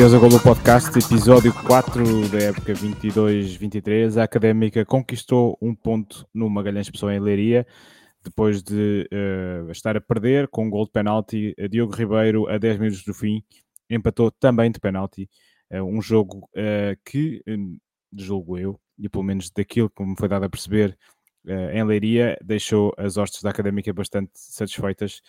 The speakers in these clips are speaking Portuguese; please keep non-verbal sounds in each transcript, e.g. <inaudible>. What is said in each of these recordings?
Ao Golo Podcast, episódio 4 da época 22-23. A Académica conquistou um ponto no Magalhães Pessoa em Leiria, depois de uh, estar a perder com um gol de penalti. Diogo Ribeiro, a 10 minutos do fim, empatou também de penalti. Uh, um jogo uh, que, julgo eu, e pelo menos daquilo que me foi dado a perceber, em Leiria, deixou as hostes da Académica bastante satisfeitas.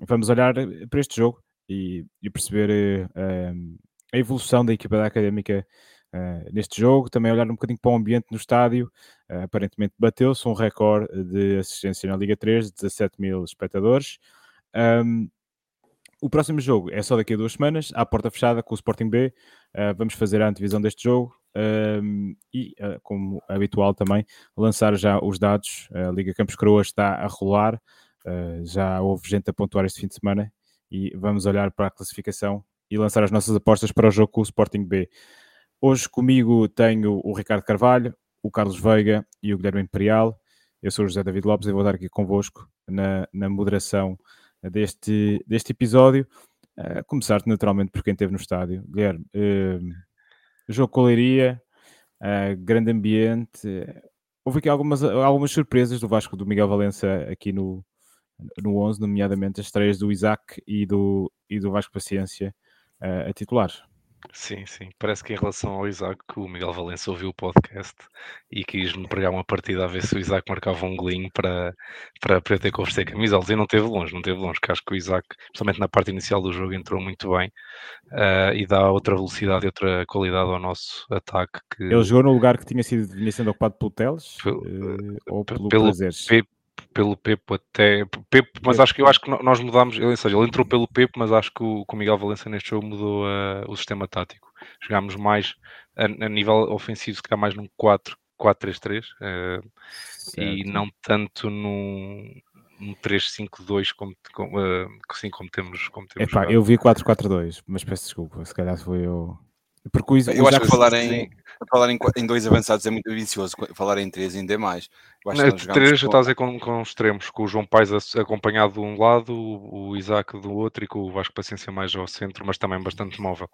vamos olhar para este jogo e, e perceber uh, a evolução da equipa da Académica uh, neste jogo, também olhar um bocadinho para o ambiente no estádio, uh, aparentemente bateu-se um recorde de assistência na Liga 3 de 17 mil espectadores. Um, o próximo jogo é só daqui a duas semanas, à porta fechada com o Sporting B. Uh, vamos fazer a antevisão deste jogo um, e, uh, como habitual também, lançar já os dados. A Liga Campos Croa está a rolar, uh, já houve gente a pontuar este fim de semana e vamos olhar para a classificação e lançar as nossas apostas para o jogo com o Sporting B. Hoje comigo tenho o Ricardo Carvalho, o Carlos Veiga e o Guilherme Imperial. Eu sou o José David Lopes e vou estar aqui convosco na, na moderação deste, deste episódio. Uh, começar naturalmente por quem esteve no estádio. Guilherme, uh, jogo com Leiria, uh, grande ambiente. Houve aqui algumas, algumas surpresas do Vasco do Miguel Valença aqui no, no 11, nomeadamente as estreias do Isaac e do, e do Vasco Paciência uh, a titular. Sim, sim. Parece que em relação ao Isaac, o Miguel Valença ouviu o podcast e quis-me pregar uma partida a ver se o Isaac marcava um golinho para, para, para eu ter que oferecer camisolas. E não teve longe, não teve longe, que acho que o Isaac, principalmente na parte inicial do jogo, entrou muito bem uh, e dá outra velocidade e outra qualidade ao nosso ataque. Que... Ele jogou no lugar que tinha sido, vinha sendo ocupado pelo Teles uh, ou pelo, pelo Prazeres? Pelo Pepo até. Pepo, mas acho que eu acho que nós mudámos, ou seja, ele entrou pelo Pepo, mas acho que o, que o Miguel Valença neste jogo mudou uh, o sistema tático. Jogámos mais a, a nível ofensivo, se calhar mais num 4-4-3-3 uh, e não tanto num, um 3-5-2 como, como, uh, assim como temos. Como temos Epá, eu vi 4-4-2, mas peço desculpa, se calhar foi eu. Porque o, eu acho que falar em, falar em, em, dois avançados é muito vicioso, falar em três ainda é mais. Não, três já está a dizer com, com extremos, com o João Paes acompanhado de um lado, o, o Isaac do outro e com o Vasco Paciência mais ao centro, mas também bastante móvel.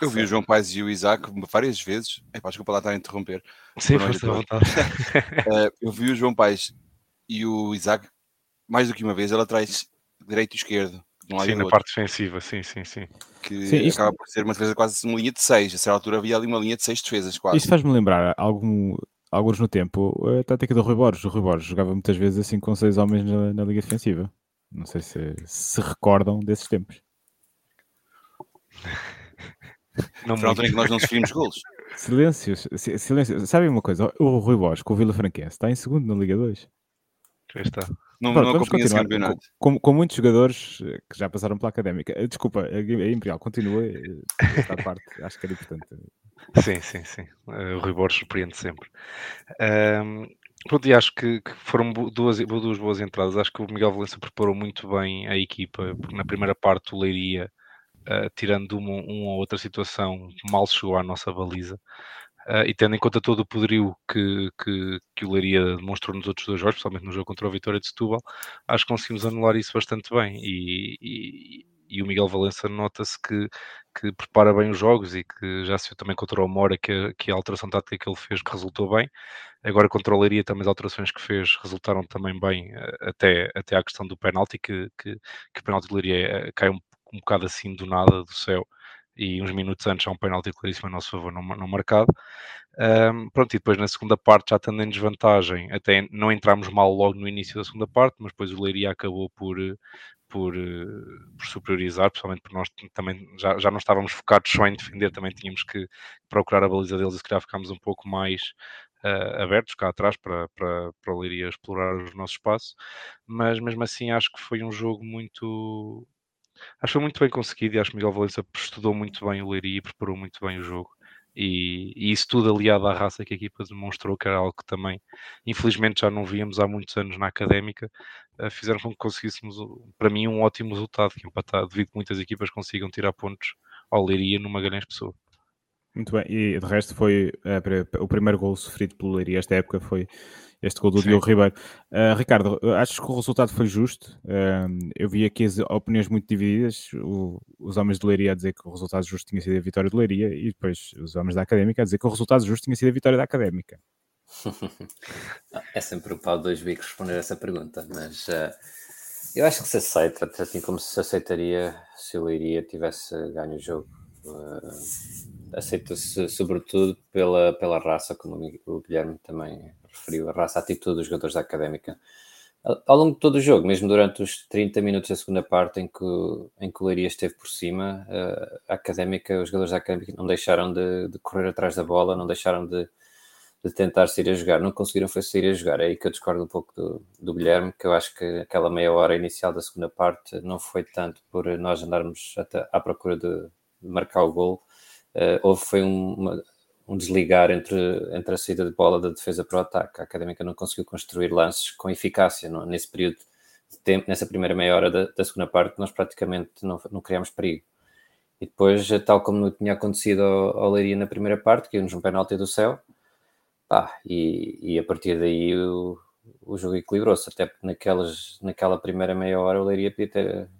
Eu vi o João Paes e o Isaac várias vezes. Epá, desculpa lá estar a interromper. Sim, força à vontade. uh, <laughs> eu vi o João Paes e o Isaac mais do que uma vez, ele atrás direito e esquerdo sim, na parte defensiva, sim, sim, sim. Que sim, isto... acaba por ser uma defesa quase uma linha de 6. A certa altura havia ali uma linha de 6 defesas, quase. Isto faz-me lembrar algum, alguns no tempo a tática do Rui Borges. O Rui Borges jogava muitas vezes assim com 6 homens na, na, liga defensiva. Não sei se se recordam desses tempos. <laughs> Não Foi altura em que nós não sofrimos golos. Silêncio, silêncio. Sabem uma coisa? O Rui Borges com o Vila Franquense está em segundo na Liga 2. Já está. Não, Pronto, não vamos continuar com, com, com, muitos jogadores eh, que já passaram pela académica. Eh, desculpa, a Imperial, continua eh, esta <laughs> parte, acho que era importante. Sim, sim, sim. O Borges surpreende sempre. Um, pronto, e acho que, que, foram duas, duas boas entradas. Acho que o Miguel Valença preparou muito bem a equipa, porque na primeira parte o Leiria, uh, tirando uma, uma ou outra situação, mal chegou à nossa baliza. Uh, e tendo em conta todo o poderio que, que, que o Leiria demonstrou nos outros dois jogos, principalmente no jogo contra o Vitória de Setúbal, acho que conseguimos anular isso bastante bem. E, e, e o Miguel Valença nota-se que, que prepara bem os jogos e que já se viu também contra o Mora que, a, que a alteração tática que ele fez que resultou bem. Agora contra o Leiria também as alterações que fez resultaram também bem, eh, até, até à questão do penalti, que, que, que o penalti do Leiria eh, cai um, um bocado assim do nada, do céu e uns minutos antes há um penalti claríssimo a nosso favor não, não marcado. Um, pronto, e depois na segunda parte, já estando em desvantagem, até não entramos mal logo no início da segunda parte, mas depois o Leiria acabou por, por, por superiorizar, principalmente porque nós também já, já não estávamos focados só em defender, também tínhamos que procurar a baliza deles e se calhar ficámos um pouco mais uh, abertos cá atrás para, para, para o Leiria explorar o nosso espaço, mas mesmo assim acho que foi um jogo muito Acho muito bem conseguido e acho que Miguel Valença estudou muito bem o Leiria e preparou muito bem o jogo. E, e, isso tudo aliado à raça que a equipa demonstrou, que era algo que também, infelizmente, já não víamos há muitos anos na académica, uh, fizeram com que conseguíssemos, para mim, um ótimo resultado, que empatar, devido que muitas equipas consigam tirar pontos ao Leiria numa grande pessoa. Muito bem, e de resto foi uh, o primeiro gol sofrido pelo Leiria esta época foi este gol do Sim. Diogo Ribeiro. Uh, Ricardo, acho que o resultado foi justo. Uh, eu vi aqui as opiniões muito divididas. O, os homens de Leiria a dizer que o resultado justo tinha sido a vitória de Leiria e depois os homens da Académica a dizer que o resultado justo tinha sido a vitória da Académica. <laughs> é sempre o pau de dois bicos responder essa pergunta, mas uh, eu acho que se aceita, assim como se aceitaria se o Leiria tivesse ganho o jogo. Aceita-se sobretudo pela, pela raça, como o Guilherme também referiu, a raça, a atitude dos jogadores da Académica. Ao longo de todo o jogo, mesmo durante os 30 minutos da segunda parte em que, em que o Leiria esteve por cima, a Académica, os jogadores da Académica não deixaram de, de correr atrás da bola, não deixaram de, de tentar sair a jogar, não conseguiram foi sair a jogar. É aí que eu discordo um pouco do, do Guilherme, que eu acho que aquela meia hora inicial da segunda parte não foi tanto por nós andarmos até à procura de, de marcar o gol, uh, houve foi um, uma, um desligar entre, entre a saída de bola da defesa para o ataque. A Académica não conseguiu construir lances com eficácia não? nesse período de tempo, nessa primeira meia hora da, da segunda parte, nós praticamente não, não criámos perigo. E depois, tal como tinha acontecido ao, ao Leiria na primeira parte, que nos um penalti do céu, pá, e, e a partir daí o, o jogo equilibrou-se, até porque naquelas, naquela primeira meia hora o Leiria podia ter,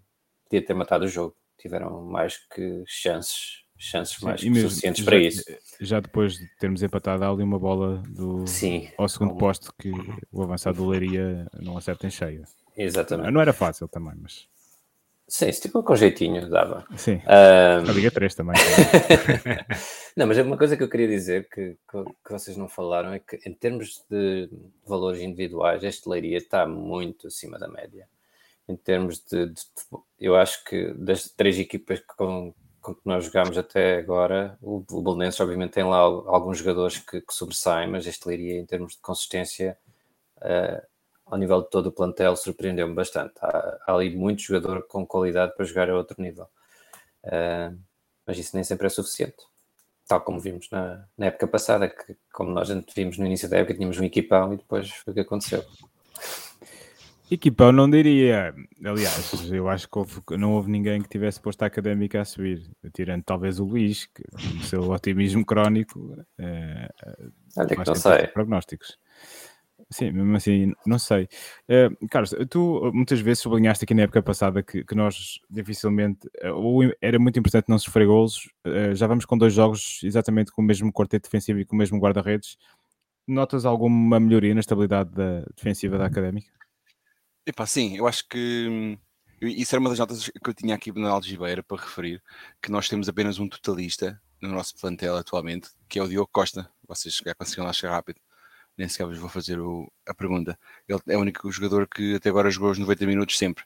podia ter matado o jogo. Tiveram mais que chances chances mais que mesmo, suficientes já, para isso. Já depois de termos empatado, há ali uma bola do, Sim, ao segundo posto que o avançado do Leiria não acerta em cheio. Exatamente. Não era fácil também, mas. Sim, se tipo com jeitinho dava. Sim. Um... A Liga 3 também. <laughs> não, mas é uma coisa que eu queria dizer que, que, que, vocês não falaram é que, em termos de valores individuais, este Leiria está muito acima da média. Em termos de, de, eu acho que das três equipas com, com que nós jogámos até agora, o, o Belenenses obviamente tem lá alguns jogadores que, que sobressaem, mas este Leiria em termos de consistência uh, ao nível de todo o plantel surpreendeu-me bastante. Há, há, ali muito jogador com qualidade para jogar a outro nível. Uh, mas isso nem sempre é suficiente. Tal como vimos na, na época passada, que como nós vimos no início da época, tínhamos um equipão e depois foi o que aconteceu. Equipão não diria. Aliás, eu acho que houve, não houve ninguém que tivesse posto a académica a subir, tirando talvez o Luís, que o seu otimismo crónico é, Olha que não sei. prognósticos. Sim, mesmo assim, não sei. Uh, Carlos, tu muitas vezes sublinhaste aqui na época passada que, que nós dificilmente, ou era muito importante não sofrer golos. Uh, já vamos com dois jogos exatamente com o mesmo quarteto defensivo e com o mesmo guarda-redes. Notas alguma melhoria na estabilidade da, defensiva da académica? Epá, sim, eu acho que hum, isso era uma das notas que eu tinha aqui na Algibeira para referir, que nós temos apenas um totalista no nosso plantel atualmente, que é o Diogo Costa. Vocês já conseguiram lá chegar rápido, nem sequer vos vou fazer o, a pergunta. Ele é o único jogador que até agora jogou os 90 minutos sempre.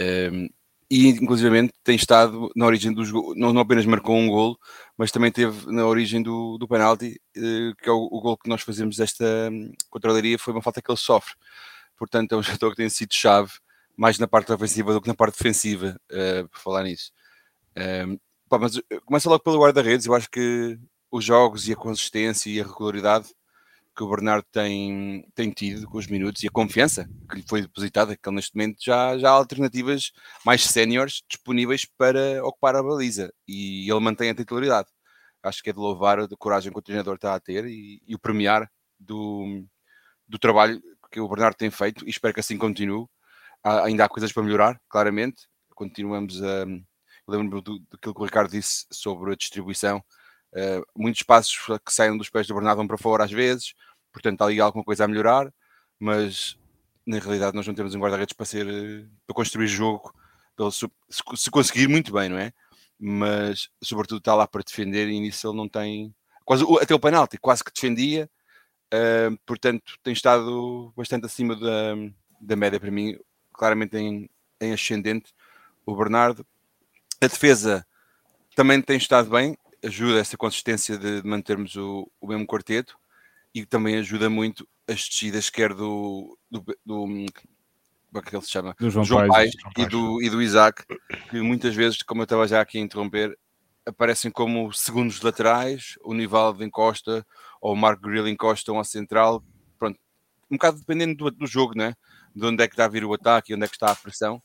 Um, e inclusivamente tem estado na origem do jogo, não, não apenas marcou um golo, mas também teve na origem do, do penalti, uh, que é o, o gol que nós fazemos desta um, controlaria, foi uma falta que ele sofre portanto é um <laughs> jogador que tem sido chave mais na parte ofensiva do que na parte defensiva, uh, por falar nisso. Um, pá, mas eh, começa logo pelo guarda-redes, eu acho que os jogos e a consistência e a regularidade que o Bernardo tem, tem tido com os minutos e a confiança que lhe foi depositada, que ele neste momento já, já há alternativas mais séniores disponíveis para ocupar a baliza e ele mantém a titularidade. Acho que é de louvar a coragem que o treinador está a ter e, e o premiar do, do trabalho que o Bernardo tem feito e espero que assim continue. Há, ainda há coisas para melhorar, claramente. Continuamos a. Lembro-me do, daquilo que o Ricardo disse sobre a distribuição. Uh, muitos passos que saem dos pés do Bernardo vão para fora às vezes, portanto há ali alguma coisa a melhorar, mas na realidade nós não temos um guarda-redes para ser para construir jogo, se, se conseguir muito bem, não é? Mas sobretudo está lá para defender e nisso ele não tem quase até o penalti, quase que defendia Uh, portanto, tem estado bastante acima da, da média para mim, claramente em, em ascendente. O Bernardo, a defesa também tem estado bem, ajuda essa consistência de, mantermos o, o mesmo quarteto e também ajuda muito as descidas, quer do, do, do como é que ele se chama? Do João, João Pais, e, do, e do Isaac, que muitas vezes, como eu estava já aqui a interromper, aparecem como segundos laterais, o Nivaldo encosta, ou o Mark Grill encostam à central, pronto, um bocado dependendo do, do jogo, né? de onde é que está a vir o ataque e onde é que está a pressão.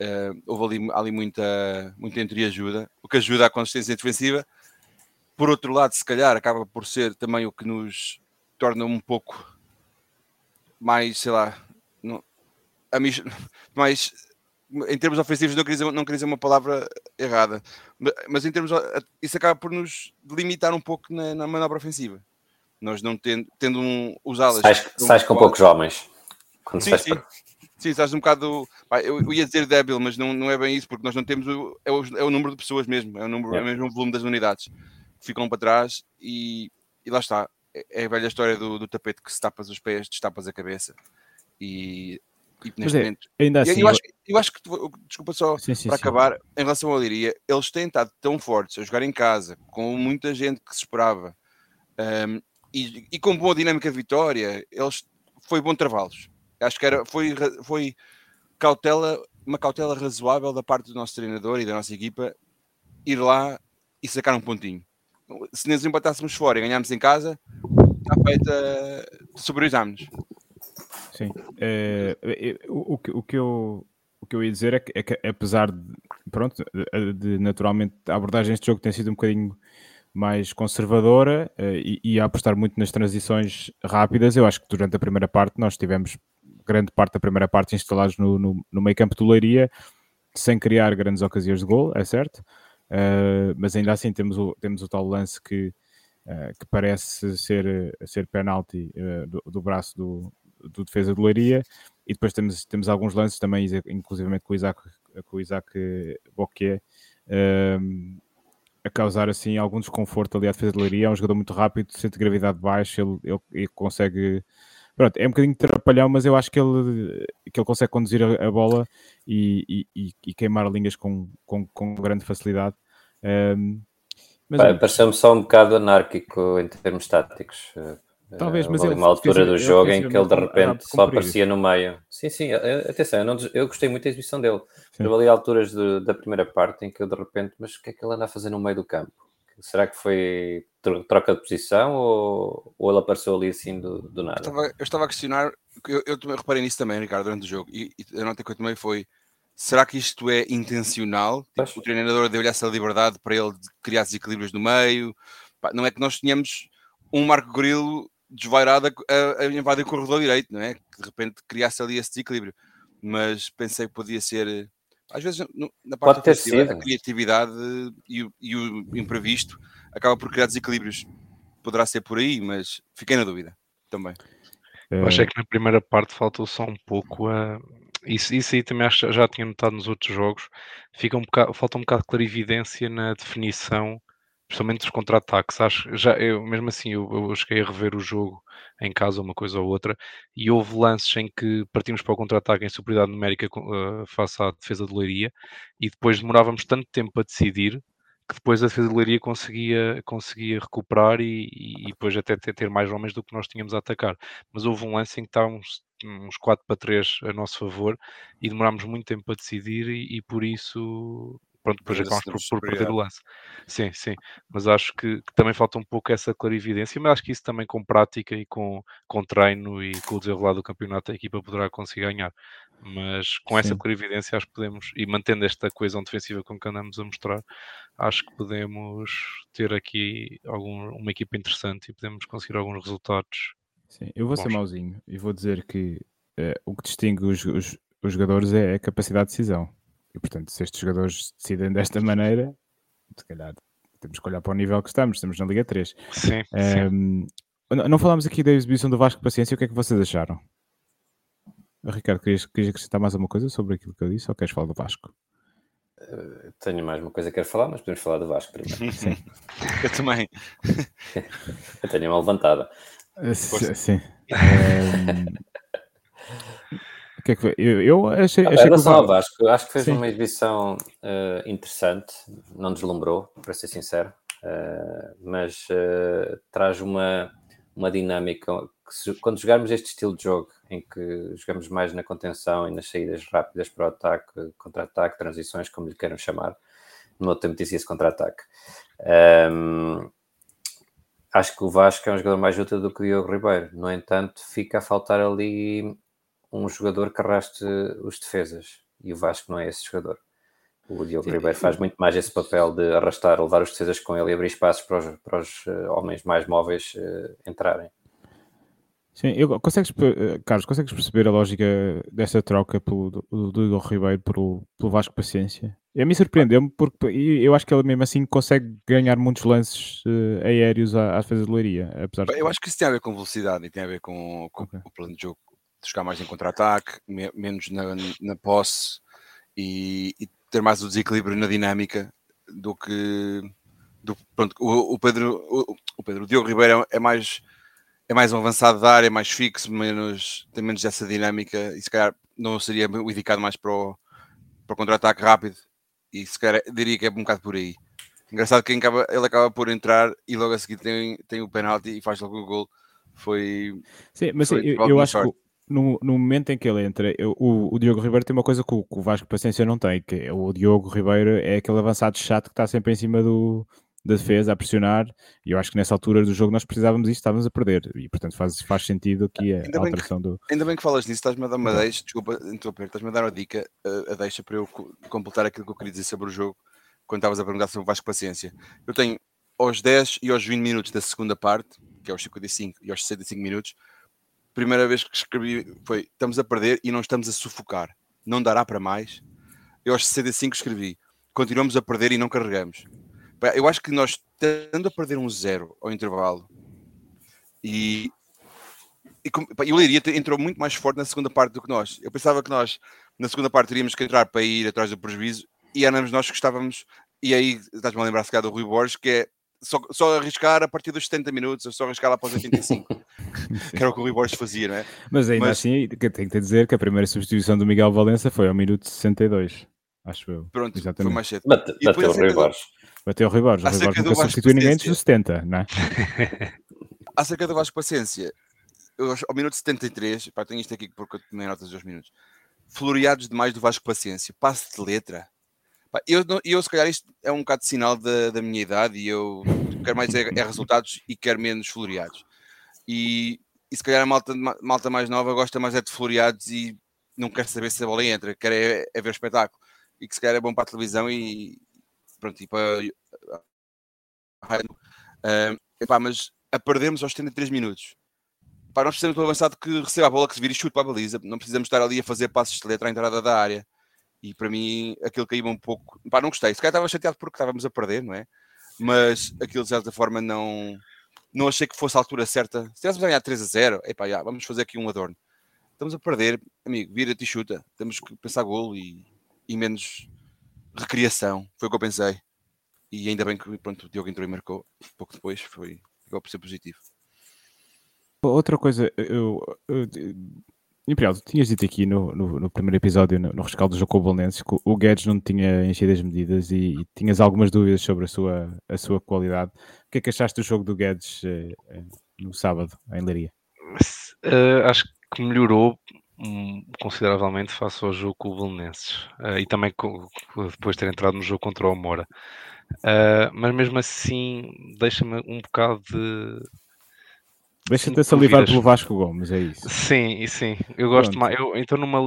Uh, houve ali, ali muita, muita ajuda, o que ajuda à consistência defensiva. Por outro lado, se calhar, acaba por ser também o que nos torna um pouco mais, sei lá, não, a <laughs> mais em termos ofensivos não queria, dizer, não queria dizer uma palavra errada, mas em termos isso acaba por nos limitar um pouco na, na manobra ofensiva. Nós não tendo, tendo um, os alas. Sais, um sais com poucos homens. sim, sim. Para... Sim, estás um bocado. Eu, eu ia dizer débil, mas não, não é bem isso, porque nós não temos. O, é, o, é o número de pessoas mesmo, é o, número, é. é mesmo o volume das unidades que ficam para trás e, e lá está. É, é a velha história do, do tapete que se tapas os pés, destapas a cabeça. E e neste é, momento. Ainda assim, eu, acho, eu acho que, desculpa só sim, sim, para sim. acabar, em relação ao Liria, eles têm estado tão fortes a jogar em casa, com muita gente que se esperava um, e, e, com boa dinâmica de vitória, eles foi bom travá-los. Acho que era, foi, foi cautela, uma cautela razoável da parte do nosso treinador e da nossa equipa ir lá e sacar um pontinho. Se nos empatássemos fora e ganhámos em casa, está feita, sobrevivamos. Sim. É, o, o, o, que eu, o que eu ia dizer é que, é que apesar de, pronto, de, naturalmente a abordagem deste jogo tem sido um bocadinho mais conservadora uh, e, e, a apostar muito nas transições rápidas, eu acho que durante a primeira parte nós tivemos grande parte da primeira parte instalados no, no, no meio campo do Leiria, sem criar grandes ocasiões de gol, é certo, uh, mas ainda assim temos o, temos o tal lance que, uh, que parece ser, ser penalti do, do braço do, do defesa de Leiria, e depois temos, temos alguns lances também, inclusivamente com o Isaac, com o Isaac Boquet, a causar assim algum desconforto ali à defesa de Leiria. É um jogador muito rápido, sente gravidade baixa, ele, ele, ele, consegue. Pronto, é um bocadinho trapalhão, mas eu acho que ele, que ele consegue conduzir a, a bola e, e, e, queimar linhas com, com, com grande facilidade. Um, mas, Pareceu-me só um bocado anárquico em termos táticos. Talvez, mas ele uma altura do jogo em que ele de repente só aparecia no meio. Sim, sim, atenção, eu, não, eu gostei muito da exibição dele. Teve ali alturas de, da primeira parte em que eu de repente, mas o que é que ele anda a fazer no meio do campo? Será que foi troca de posição ou, ou ele apareceu ali assim do, do nada? Eu estava, eu estava, a questionar, eu, eu reparei nisso também, Ricardo, durante o jogo, e, e a nota que eu tomei foi: será que isto é intencional? Tipo, o treinador deu-lhe essa liberdade para ele criar desequilíbrios no meio? Não é que nós tínhamos um Marco Grilo desvairada a, a invadir o corredor direito, não é? Que de repente criasse ali esse desequilíbrio. Mas pensei que podia ser, às vezes, no, na parte Pode ter a criatividade e o, e o imprevisto acaba por criar desequilíbrios. Poderá ser por aí, mas fiquei na dúvida também. Eu achei que na primeira parte faltou só um pouco a. Isso, isso aí também acho, já tinha notado nos outros jogos. Fica um bocado, falta um bocado de clarividência na definição principalmente os contra-ataques. Acho, já, eu, mesmo assim, eu, eu cheguei a rever o jogo em casa, uma coisa ou outra, e houve lances em que partimos para o contra-ataque em superioridade numérica uh, face à defesa de Leiria, e depois demorávamos tanto tempo a decidir que depois a defesa de Leiria conseguia, conseguia recuperar e, e, e depois até ter, mais homens do que nós tínhamos a atacar. Mas houve um lance em que estávamos uns 4 para 3 a nosso favor e demorámos muito tempo a decidir e, e por isso pronto, depois acabamos por, por perder o lance. Sim, sim, mas acho que, que, também falta um pouco essa clarividência, mas acho que isso também com prática e com, com treino e com o desenrolar do campeonato a equipa poderá conseguir ganhar. Mas com sim. essa clarividência acho que podemos, e mantendo esta coesão defensiva com que andamos a mostrar, acho que podemos ter aqui algum, uma equipa interessante e podemos conseguir alguns resultados. Sim, eu vou bons. ser mauzinho e vou dizer que eh, o que distingue os, os, os jogadores é a capacidade de decisão e portanto, se estes jogadores decidem desta maneira, se calhar temos que olhar para o nível que estamos, estamos na Liga 3. Sim, um, sim. Não falámos aqui da exibição do Vasco Paciência, o que é que vocês acharam? Ricardo, querias, querias acrescentar mais alguma coisa sobre aquilo que eu disse ou queres falar do Vasco? Uh, tenho mais uma coisa que quero falar, mas podemos falar do Vasco primeiro. <laughs> Sim. <laughs> eu também. <laughs> eu tenho uma levantada. Uh, sim. Um, O que é que? Eu, eu achei, achei em relação ao Vasco, acho que fez Sim. uma exibição uh, interessante, não deslumbrou, para ser sincero, uh, mas uh, traz uma, uma dinâmica se, quando jogarmos este estilo de jogo, em que jogamos mais na contenção e nas saídas rápidas para o ataque, contra-ataque, transições, como lhe queiram chamar, no outro tempo dizia-se contra-ataque. Um, ehm, acho que o Vasco é um jogador mais útil do que o Diogo Ribeiro. No entanto, fica a faltar ali um jogador que arraste os defesas e o Vasco não é esse jogador. O Diogo Sim. Ribeiro faz muito mais esse papel de arrastar, levar os defesas com ele e abrir espaços para os, para os uh, homens mais móveis uh, entrarem. Sim, eu, consegues, eh, Carlos, consegues perceber a lógica desta troca pelo, do, do Igor Ribeiro pelo, pelo Vasco Paciência? A mim surpreendeu-me porque eu acho que ele mesmo assim consegue ganhar muitos lances uh, aéreos à, à defesa de Leiria. Apesar de... Eu acho que isso tem a ver com velocidade e tem a ver com, com okay. o plano de jogo de jogar mais em contra-ataque, me, menos na, na posse e, e, ter mais o desequilíbrio na dinâmica do que do, pronto, o, o Pedro o, o Pedro o Diogo Ribeiro é mais é mais um avançado da área, é mais fixo, menos, tem menos dessa dinâmica e se calhar não seria o indicado mais para o, para o contra-ataque rápido e se calhar diria que é um bocado por aí. Engraçado que ele acaba por entrar e logo a seguir tem, tem o penalti e faz logo o gol. Foi. Sim, mas foi, eu, eu acho que no, no, momento em que ele entra, eu, o, o, Diogo Ribeiro tem uma coisa que o, que o Vasco Paciência não tem, que é o Diogo Ribeiro é aquele avançado chato que está sempre em cima do, da defesa a pressionar, e eu acho que nessa altura do jogo nós precisávamos disso, estávamos a perder, e portanto faz, faz sentido aqui a, a alteração que, do. Ainda bem que falas nisso, estás-me a dar uma deixa, desculpa interromper, estás-me a dar uma dica, a, a deixa para eu completar aquilo que eu queria dizer sobre o jogo, quando estavas a perguntar sobre o Vasco Paciência. Eu tenho aos 10 e aos 20 minutos da segunda parte, que é aos 55 e aos 65 minutos, primeira vez que escrevi foi: estamos a perder e não estamos a sufocar, não dará para mais. Eu aos 65 escrevi: continuamos a perder e não carregamos eu acho que nós estando a perder um zero ao intervalo e, e, o Leiria entrou muito mais forte na segunda parte do que nós. Eu pensava que nós na segunda parte teríamos que entrar para ir atrás do prejuízo e éramos nós que estávamos. E aí estás-me a lembrar se do Rui Borges, que é só, só arriscar a partir dos 70 minutos, só arriscar lá para os 85, que era o que o Rui Borges fazia, não é? Mas ainda Mas, assim, tenho que dizer que a primeira substituição do Miguel Valença foi ao minuto 62, acho eu. Pronto, Exatamente. foi mais cedo. Bate, bateu o Rui Borges. Bateu o Rui Borges. O Rui Borges nunca substitui ninguém dos 70, não é? <laughs> Acerca do Vasco Paciência, eu, ao minuto 73, pá, tenho isto aqui porque eu tomei notas de dois minutos. Floreados demais do Vasco Paciência, passe de letra. Pá, eu, eu, se calhar, isto é um bocado de sinal da, da minha idade e eu quero mais é, é resultados e quero menos floreados. E, e se calhar a malta, malta mais nova gosta mais é de floreados e não quer saber se a bola entra, quer é, é ver o espetáculo. E que se calhar é bom para a televisão e, pronto, e para uh, epá, mas a perdermos aos 73 minutos. Pá, nós precisamos do avançado que receba a bola, que se vira e chute para a baliza. Não precisamos estar ali a fazer passos de letra à entrada da área. E para mim, aquilo caiu um pouco. Pá, não gostei. Se calhar estava chateado porque estávamos a perder, não é? Mas aquilo de certa forma não. Não achei que fosse a altura certa. Se estivéssemos a ganhar 3 a 0, epá, já, vamos fazer aqui um adorno. Estamos a perder, amigo, vira-te e chuta. Temos que pensar golo e, e menos recriação, foi o que eu pensei. E ainda bem que pronto, o Diogo entrou e marcou pouco depois, foi, ficou por ser positivo. Outra coisa, eu, eu, Imperial, tu tinhas dito aqui no, no, no primeiro episódio, no, no rescaldo do jogo com o Bolonenses, que o Guedes não tinha enchido as medidas e, e, tinhas algumas dúvidas sobre a sua, a sua qualidade. O que é que achaste do jogo do Guedes eh no sábado, em Leiria? Uh, acho que melhorou consideravelmente face ao jogo com o Belenenses uh, e também com, depois de ter entrado no jogo contra o Mora. Uh, mas mesmo assim deixa-me um bocado de. Deixa-te salivar pelo Vasco Gomes, é isso. Sim, e sim. Eu gosto Pronto. mais. Eu, então, numa,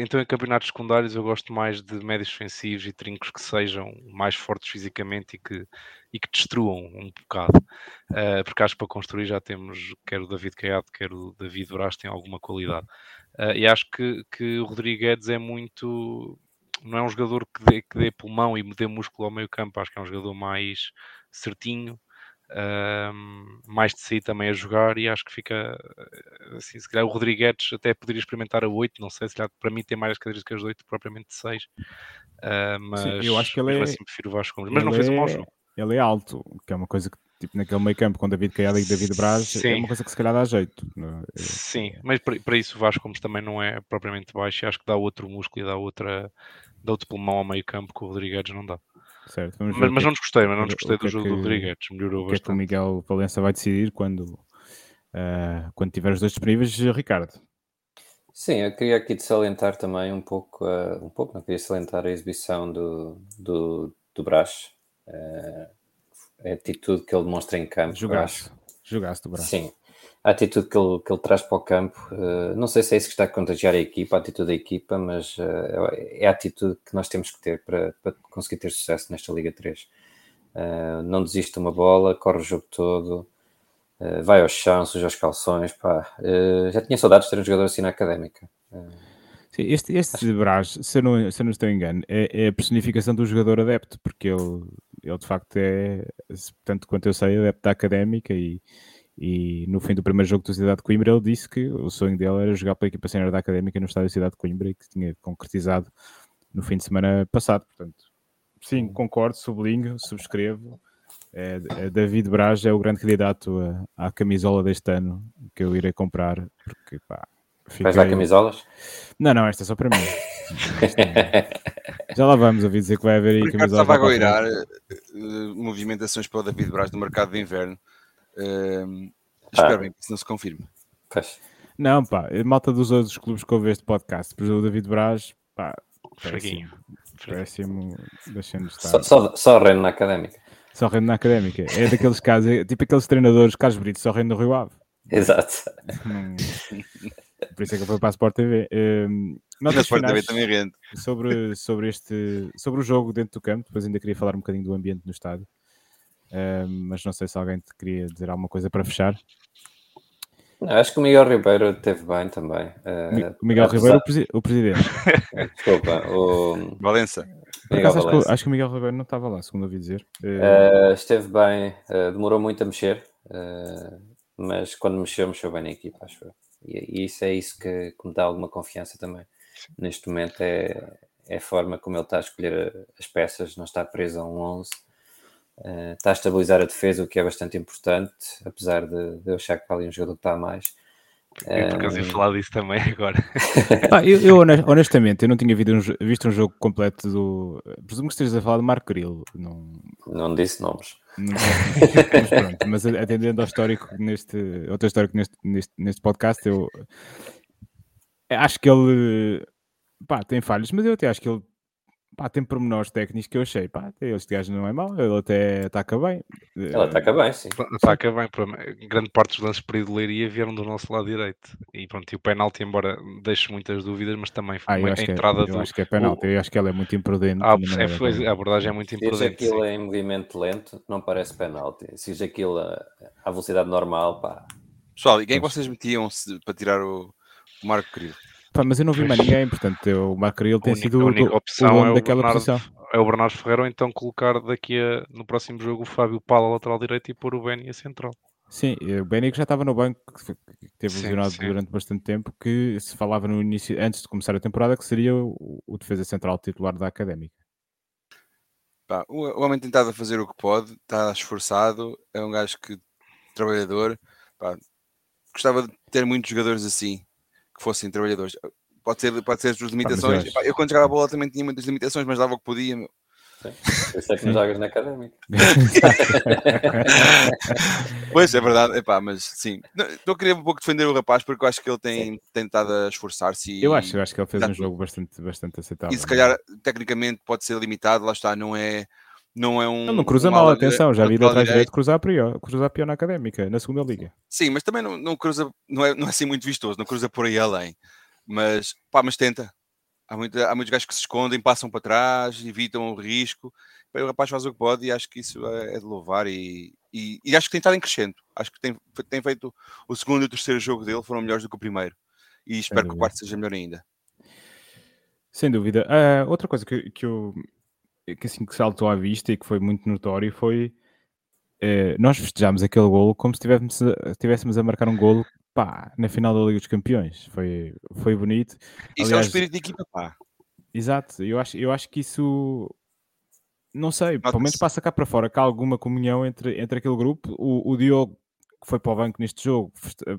então, em campeonatos secundários, eu gosto mais de médios defensivos e trincos que sejam mais fortes fisicamente e que, e que destruam um bocado. Uh, porque acho que para construir já temos quer o David Caiado, quer o David Braz, tem alguma qualidade. Uh, e acho que, que o Rodrigues é muito. Não é um jogador que dê, que dê pulmão e dê músculo ao meio campo, acho que é um jogador mais certinho, uh, mais de si também a jogar. E acho que fica assim. Se calhar o Rodrigues até poderia experimentar a 8, não sei se calhar, para mim tem mais características de 8 propriamente de 6. Uh, mas Sim, eu acho que ele é. Assim, prefiro o Vasco Mas não fez um mau é jogo. Ele é alto, que é uma coisa que tipo naquele meio campo com David Caiada e David Braz, é Sim. é uma coisa que se calhar dá jeito. É? Sim, mas para, isso o Vasco também não é propriamente baixo, acho que dá outro músculo e dá outra dá outro pulmão ao meio campo que o Rodrigues não dá. Certo, mas, mas não desgostei, mas não desgostei do jogo que, do Rodrigues, melhorou bastante. O que é que o Miguel Valença vai decidir quando, uh, quando tiver os dois disponíveis, Ricardo? Sim, eu queria aqui de salientar também um pouco, uh, um pouco, não queria salientar a exibição do, do, do Brás. Uh, a atitude que ele demonstra em campo. Jogaste, jogaste o braço. Sim, a atitude que ele, que ele traz para o campo, uh, não sei se é isso que está a contagiar a equipa, a atitude da equipa, mas uh, é a atitude que nós temos que ter para, para conseguir ter sucesso nesta Liga 3. Uh, eh, não desiste uma bola, corre o jogo todo, vai ao chão, suja os calções, pá. Já tinha saudades de ter um jogador assim na académica. Sim, este, este. Brás, se eu, não, se eu não estou em engano, é, é, a personificação do jogador adepto, porque ele, ele de facto é, tanto quanto eu sei, adepto da académica e, e no fim do primeiro jogo da Cidade de Coimbra ele disse que o sonho dele era jogar pela equipa sénior da académica no estádio da Cidade de Coimbra e que tinha concretizado no fim de semana passado. Portanto, sim, concordo, sublinho, subscrevo. É, é David Braz é o grande candidato à, à camisola deste ano que eu irei comprar, porque pá, Fiquei... Vais dar camisolas? Não, não, esta é só para mim. <laughs> Já lá vamos, ouvi dizer que vai haver aí camisolas. estava a goirar uh, movimentações para o David Braz no mercado de inverno. Uh, espero bem que isso não se confirme. Pois. Não, pá, malta dos outros clubes que ouve este podcast, por o David Braz, pá, péssimo. Péssimo, deixando estar. Só, só, só rende na académica. Só rende na académica. É daqueles casos, é, tipo aqueles treinadores, Carlos Brito, só rende no Rio Ave. Exato. Por isso é que foi para a Sport TV. Um, notas Sport TV também rende. Sobre, sobre, este, sobre o jogo dentro do campo, depois ainda queria falar um bocadinho do ambiente no estádio. Um, mas não sei se alguém te queria dizer alguma coisa para fechar. Acho que o Miguel Ribeiro teve bem também. Uh, o Miguel Ribeiro, o, presi o, presidente. <laughs> Desculpa, o Valença. Acaso, acho, que, acho, que, o Miguel Ribeiro não estava lá, segundo ouvi dizer. Uh, esteve bem, uh, demorou muito a mexer, mas quando mexeu, mexeu bem na equipa, acho eu. E, e isso é isso que, que, me dá alguma confiança também. Neste momento é, é a forma como ele está a escolher as peças, não está preso a um 11. Uh, está a estabilizar a defesa, o que é bastante importante, apesar de, de eu achar que ali um jogador que está a mais. Eu por acaso ia falar disso também <laughs> agora. ah, eu, eu, honestamente, eu não tinha visto um, visto um jogo completo do. Presumo que estejas a falar de Marco Grillo. Não, não disse nomes. Não, mas, pronto, mas atendendo ao histórico neste. Outro histórico neste, neste, neste podcast, eu acho que ele pá, tem falhas, mas eu até acho que ele pá, tem pormenores técnicos que eu achei, pá, este gajo não é mau, ele até ataca bem. Ele ataca bem, sim. Ataca bem, grande parte dos lances para de Leiria vieram do nosso lado direito. E pronto, e o penalti, embora deixe muitas dúvidas, mas também foi ah, uma é, entrada é, eu do... acho que é penalti, eu acho que ele é muito imprudente. Ah, é, foi, a abordagem é muito imprudente. Se aquilo é em movimento lento, não parece penalti. Se aquilo à velocidade normal, pá... Pessoal, e quem é que vocês metiam para tirar o, o Marco Querido? Pá, mas eu não vi mais ninguém, portanto, o Macaril tem sido a única opção o é o daquela Bernardo, posição. É o Bernardo Ferreira, ou então colocar daqui a, no próximo jogo o Fábio Pala lateral direito e pôr o Benny a central. Sim, o Benny que já estava no banco, que teve lesionado durante bastante tempo, que se falava no início, antes de começar a temporada, que seria o, o defesa central titular da Académica. Pá, o, o homem tem estado a fazer o que pode, está esforçado, é um gajo que trabalhador. Pá, gostava de ter muitos jogadores assim, que fossem trabalhadores. Pode ser, pode ser as suas limitações. Ah, eu, quando jogava a bola, também tinha muitas limitações, mas dava o que podia. Meu. Sim. Por isso é que não jogas na académica. <laughs> pois, é verdade. Epá, mas sim. Estou a querer um pouco defender o rapaz porque eu acho que ele tem tentado a esforçar-se. Eu acho, eu acho que ele fez um jogo bastante, bastante aceitável. E se calhar, tecnicamente, pode ser limitado. Lá está, não é não é um. Ele não cruza mal, atenção, já vi ele atrás direito cruzar pior, cruzar pior na académica, na segunda liga. Sim, mas também não, não cruza, não é, não é assim muito vistoso, não cruza por aí além. Mas, pá, mas tenta. Há, muito, há muitos gajos que se escondem, passam para trás, evitam o risco. O rapaz faz o que pode e acho que isso é, é de louvar. E, e, e, acho que tem estado em crescendo. Acho que tem, tem feito o segundo e o terceiro jogo dele foram melhores do que o primeiro. E espero que o quarto seja melhor ainda. Sem dúvida. Uh, outra coisa que, que eu que assim que saltou à vista e que foi muito notório foi uh, nós festejámos aquele golo como se estivéssemos a, estivéssemos a marcar um golo pá, na final da Liga dos Campeões. Foi, foi bonito. Isso Aliás, é o espírito de equipa, pá. Exato, eu acho, eu acho que isso não sei, pelo menos passa cá para fora que há alguma comunhão entre, entre aquele grupo. O, o Diogo, que foi para o banco neste jogo,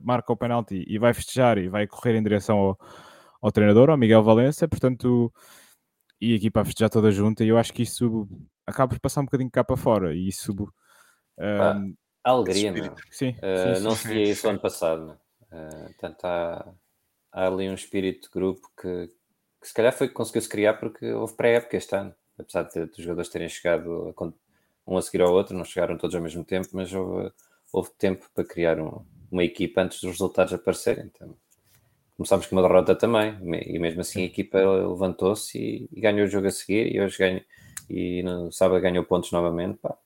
marca o penalti e vai festejar e vai correr em direção ao, ao treinador, ao Miguel Valença, portanto, e a equipa a festejar toda junta. E eu acho que isso acaba por passar um bocadinho cá para fora. E isso. Um, alegria, não? Sim, uh, sim, não sim. se via isso ano passado, não? Uh, portanto, há, há, ali um espírito de grupo que, que se calhar foi que conseguiu-se criar porque houve pré-época este ano, apesar de, de, os jogadores terem chegado a, um a seguir ao outro, não chegaram todos ao mesmo tempo, mas houve, houve tempo para criar um, uma equipa antes dos resultados aparecerem. Então, começámos com uma derrota também, e mesmo assim a equipa levantou-se e, e, ganhou o jogo a seguir, e hoje ganha, e no sábado ganhou pontos novamente. Pá.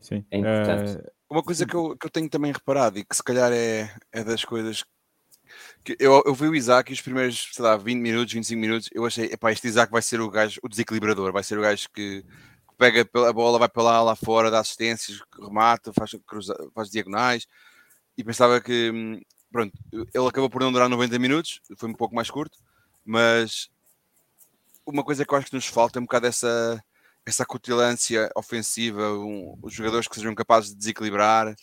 Sim. É importante. Uh, Uma coisa que eu, que eu tenho também reparado e que se calhar é, é das coisas que eu, eu vi o Isaac e os primeiros, sei lá, 20 minutos, 25 minutos, eu achei, epá, este Isaac vai ser o gajo, o desequilibrador, vai ser o gajo que, que pega a bola, vai para lá, lá fora, dá assistências, remata, faz, cruza, faz diagonais, e pensava que, hum, pronto, ele acabou por não durar 90 minutos, foi um pouco mais curto, mas uma coisa que eu acho que nos falta é um bocado essa, essa cutilância ofensiva, um, os jogadores que sejam capazes de desequilibrar.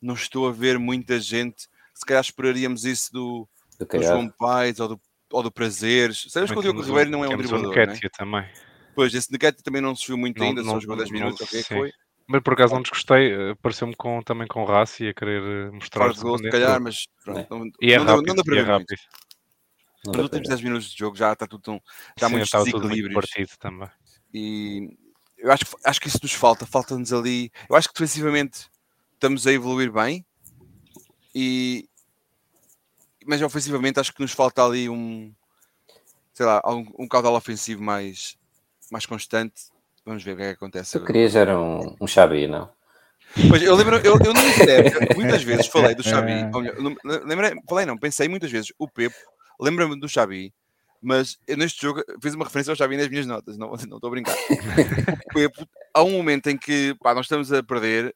Não estou a ver muita gente. Se calhar esperaríamos isso do, do, do João Pais ou do, ou do Prazeres. Sabes que o Diogo Ribeiro não é um driblador, né? também. Pois, esse Nketiah também não se viu muito não, ainda, não, só jogou 10 minutos, não, ok, foi. Mas por acaso não desgostei, eh, pareceu-me com, também com raça e a querer eh, mostrar. De gol, se calhar, mas pronto, não, e é não, rápido, não dá para ver rápido. Nos últimos 10 minutos de jogo já está tudo tão, já Sim, muitos desequilíbrios. partido também. E eu acho, acho que isso nos falta, falta-nos ali. Eu acho que defensivamente estamos a evoluir bem, e mas ofensivamente acho que nos falta ali um sei lá, um, um caudal ofensivo mais, mais constante. Vamos ver o que é que acontece. Eu queria já um, um Xabi, não? Pois, eu lembro, eu, eu não me muitas vezes falei do Xabi, <laughs> lembrei, falei não, pensei muitas vezes, o Pepo, lembra-me do Xabi, mas eu neste jogo fiz uma referência ao Xabi nas minhas notas, não, não estou a brincar. <laughs> o Pepo, há um momento em que pá, nós estamos a perder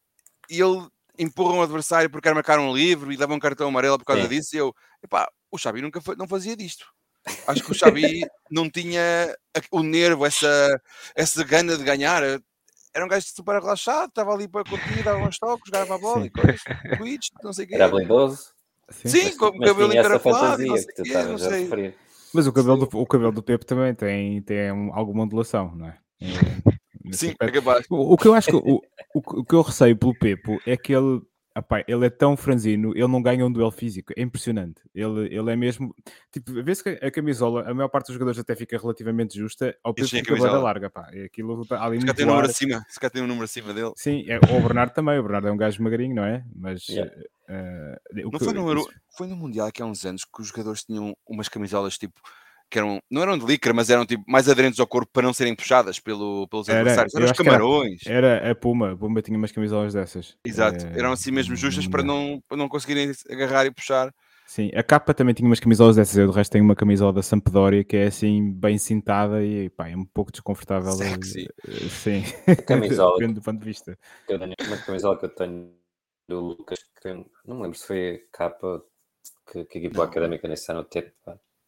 e ele empurra um adversário porque quer marcar um livro e leva um cartão amarelo por causa Sim. disso e eu, epá, o Xabi nunca foi, não fazia disto. Acho que o Xavi não tinha o nervo, essa, essa gana de ganhar. Era um gajo super relaxado, estava ali para curtir, dava uns toques, jogava a bola Sim. e coisas, tweets, não sei o quê. Era habilidoso. Sim, Sim com o cabelo encaracolado, não sei quê, não sei. Mas o cabelo, do, o cabelo do Pepe também tem, tem alguma modulação, não é? Sim, é capaz. O, o, que eu acho que o, o, o, que eu receio pelo Pepo é que ele Epá, ele é tão franzino, ele não ganha um duelo físico, é impressionante. Ele, ele é mesmo. Tipo, vê-se que a camisola, a maior parte dos jogadores até fica relativamente justa, ao preço que a larga. Pá. É aquilo tá ali se cá tem um número acima, se cá tem um número acima dele. Sim, é, o Bernardo também, o Bernardo é um gajo magrinho, não é? Mas. Yeah. Uh, não que, foi, no, foi no Mundial que há uns anos que os jogadores tinham umas camisolas tipo que eram, não eram de licra, mas eram tipo mais aderentes ao corpo para não serem puxadas pelo, pelos era, adversários. Eram os camarões. Era, era, a Puma, a Puma tinha umas camisolas dessas. Exato, é, eram assim mesmo justas para não, para não conseguirem agarrar e puxar. Sim, a capa também tinha umas camisolas dessas. Eu, do resto, tenho uma camisola da Sampdoria que é assim, bem cintada e pá, é um pouco desconfortável. Sexy. Eh, sim, camisola. <laughs> depende do ponto de vista. Eu tenho uma camisola que eu tenho do Lucas, que não me lembro se foi a capa que, que a equipa académica nesse ano teve.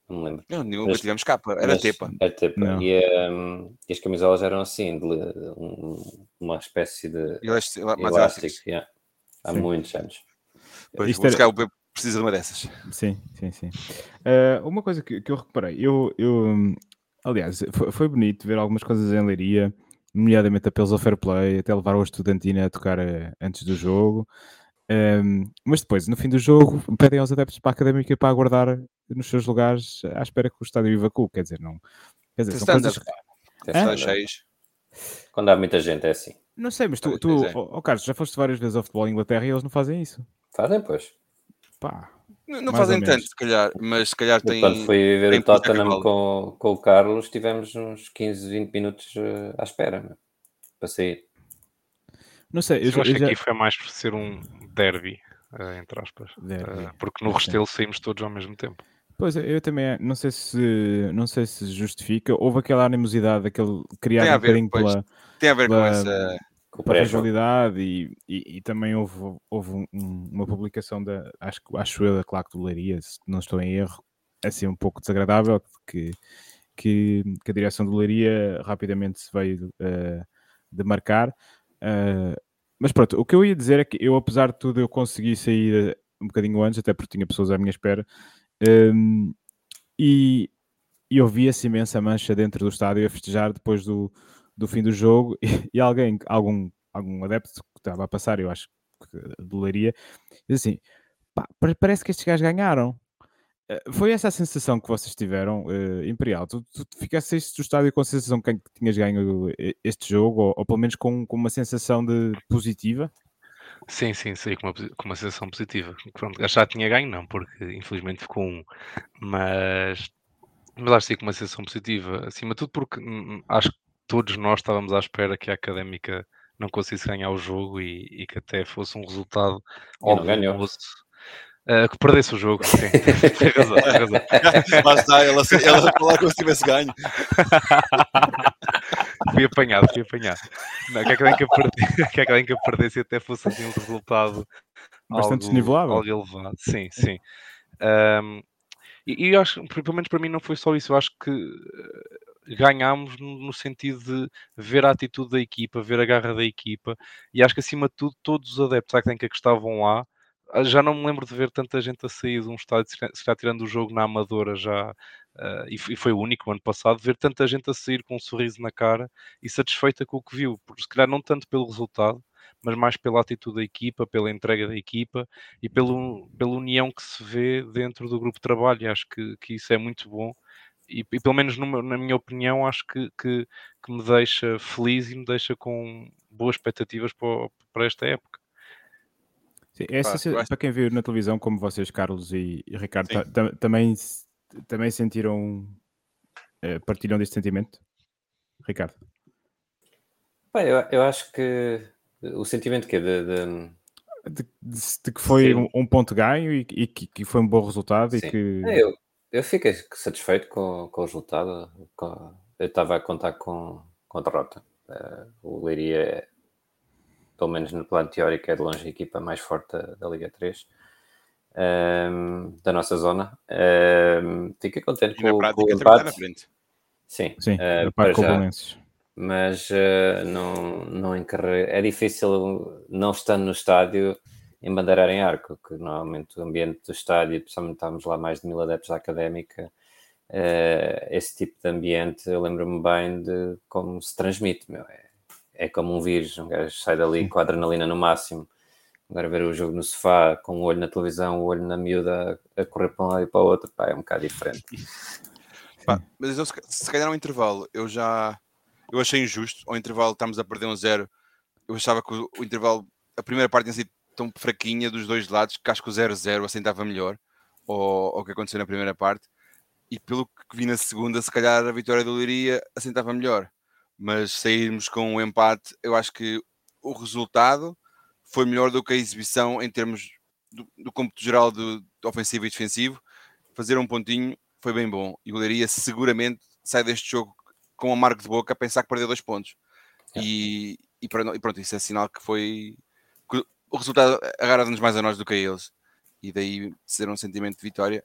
Não me lembro. Não, nenhuma mas, tivemos capa, era mas, tepa. Era tepa. E, um, e, as camisolas eram assim, de, um, uma espécie de elástico. elástico yeah. Há Sim. muitos anos. Pois, Isto era... o precisa de uma dessas. Sim, sim, sim. Uh, uma coisa que, que eu reparei, eu, eu aliás, foi, foi, bonito ver algumas coisas em Leiria, nomeadamente apelos ao fair play, até levar o estudantina a tocar uh, antes do jogo. Um, mas depois, no fim do jogo, pedem aos adeptos para a académica para aguardar nos seus lugares à espera que o estádio evacue. Quer dizer, não. Quer dizer, são coisas... cheios. Quando há muita gente é assim. Não sei, mas tu, tu oh, oh, Carlos, já foste várias vezes ao futebol em Inglaterra e eles não fazem isso. Fazem, pois. Pá. Não, não fazem tanto, se calhar, mas se calhar tem. Quando fui ver o Tottenham com, com o Carlos, tivemos uns 15, 20 minutos uh, à espera, né? para sair. Não sei, eu, eu acho que aqui foi mais por ser um derby, uh, entre aspas, derby. Uh, porque no Restelo saímos todos ao mesmo tempo. Pois, eu também não sei se não sei se justifica. Houve aquela animosidade, aquele criar tem um bocadinho pela, tem a ver pela, com essa fragilidade e, e, e, também houve, houve um, uma publicação da acho, acho eu da Claque do Leiria, se não estou em erro, assim um pouco desagradável que, que, que a direção do Leiria rapidamente se veio uh, de marcar. Uh, mas pronto, o que eu ia dizer é que eu, apesar de tudo, eu consegui sair eh, um bocadinho antes, até porque tinha pessoas à minha espera, um, e, e eu vi-se imensa mancha dentro do estádio a festejar depois do, do fim do jogo, <laughs> e, e alguém, algum, algum adepto que estava a passar, eu acho que do Leiria, diz assim, parece que estes gajos ganharam. Eh, foi essa a sensação que vocês tiveram, uh, Imperial? Tu, tu, tu ficaste do estádio com a sensação que tinhas ganho eh, este jogo, ou, ou pelo menos com, com, uma sensação de positiva? Sim, sim, saí com uma, com uma sensação positiva. Pronto, já tinha ganho, não, porque infelizmente ficou um. Mas, mas acho que com uma sensação positiva, acima de tudo, porque hum, hum, acho que todos nós estávamos à espera que a académica não conseguisse ganhar o jogo e, e que até fosse um resultado ganhou. Uh, que perdesse o jogo, sim. <laughs> tem razão, tem razão. Lá está, ela, ela lá como se tivesse ganho. <laughs> fui apanhado, fui apanhado. Não, que é que bem que eu perdesse, <laughs> que é que que eu perdesse e até fosse assim um resultado bastante algo, desnivelável. algo elevado. Sim, sim. Um, e, e eu acho, pelo menos para mim, não foi só isso. Eu acho que eh, ganhámos no sentido de ver a atitude da equipa, ver a garra da equipa, e acho que acima de tudo, todos os adeptos à que estavam lá já não me lembro de ver tanta gente a sair de um estádio, se está tirando o jogo na Amadora já, uh, e, foi o único ano passado, ver tanta gente a sair com um sorriso na cara e satisfeita com o que viu, porque se calhar não tanto pelo resultado, mas mais pela atitude da equipa, pela entrega da equipa e pelo, pela união que se vê dentro do grupo de trabalho. E acho que, que isso é muito bom. E, e pelo menos numa, na minha opinião, acho que, que, que, me deixa feliz e me deixa com boas expectativas para, para esta época. Sim, essa, para quem viu na televisão, como vocês, Carlos e, e Ricardo, também, também sentiram, uh, partilham deste sentimento? Ricardo? Bem, eu, eu acho que o sentimento que é de, de... De, de, que foi um, um, ponto ganho e, e que, que, foi um bom resultado Sim. e que... É, eu, eu fiquei satisfeito com, com o resultado. Com, eu estava a contar com, com a derrota. Uh, o Leiria é pelo menos no plano teórico, é de longe a equipa mais forte da, da Liga 3. Um, ehm, da nossa zona. Um, ehm, fiquei contente e com, prática, com o empate. Na frente. Sim, Sim uh, para já, mas uh, não, não encarre... é difícil, não estando no estádio, embandeirar em arco, que normalmente o ambiente do estádio, principalmente estamos lá mais de mil adeptos da académica, uh, esse tipo de ambiente, eu lembro-me bem de como se transmite, meu, é é como um vírus, um gajo sai dali Sim. com a adrenalina no máximo. Agora ver o jogo no sofá, com o olho na televisão, o olho na miúda a correr para um lado e para o outro, pá, é um bocado diferente. <laughs> Pá, mas eu, se calhar ao intervalo, eu já eu achei injusto, ao intervalo estamos a perder um zero, eu achava que o, o intervalo, a primeira parte tinha sido tão fraquinha dos dois lados, que acho que o 0-0 assim estava melhor, ou o que aconteceu na primeira parte, e pelo que vi na segunda, se calhar a vitória do Liria assim estava melhor mas sairmos com um empate, eu acho que o resultado foi melhor do que a exibição em termos do, do cômputo geral do, do, ofensivo e defensivo. Fazer um pontinho foi bem bom e o Leiria seguramente sai deste jogo com um amargo de boca a pensar que perdeu dois pontos. É. E, e, pronto, isso é sinal que foi. Que o resultado agarra-nos mais a nós do que a eles. E daí ser um sentimento de vitória,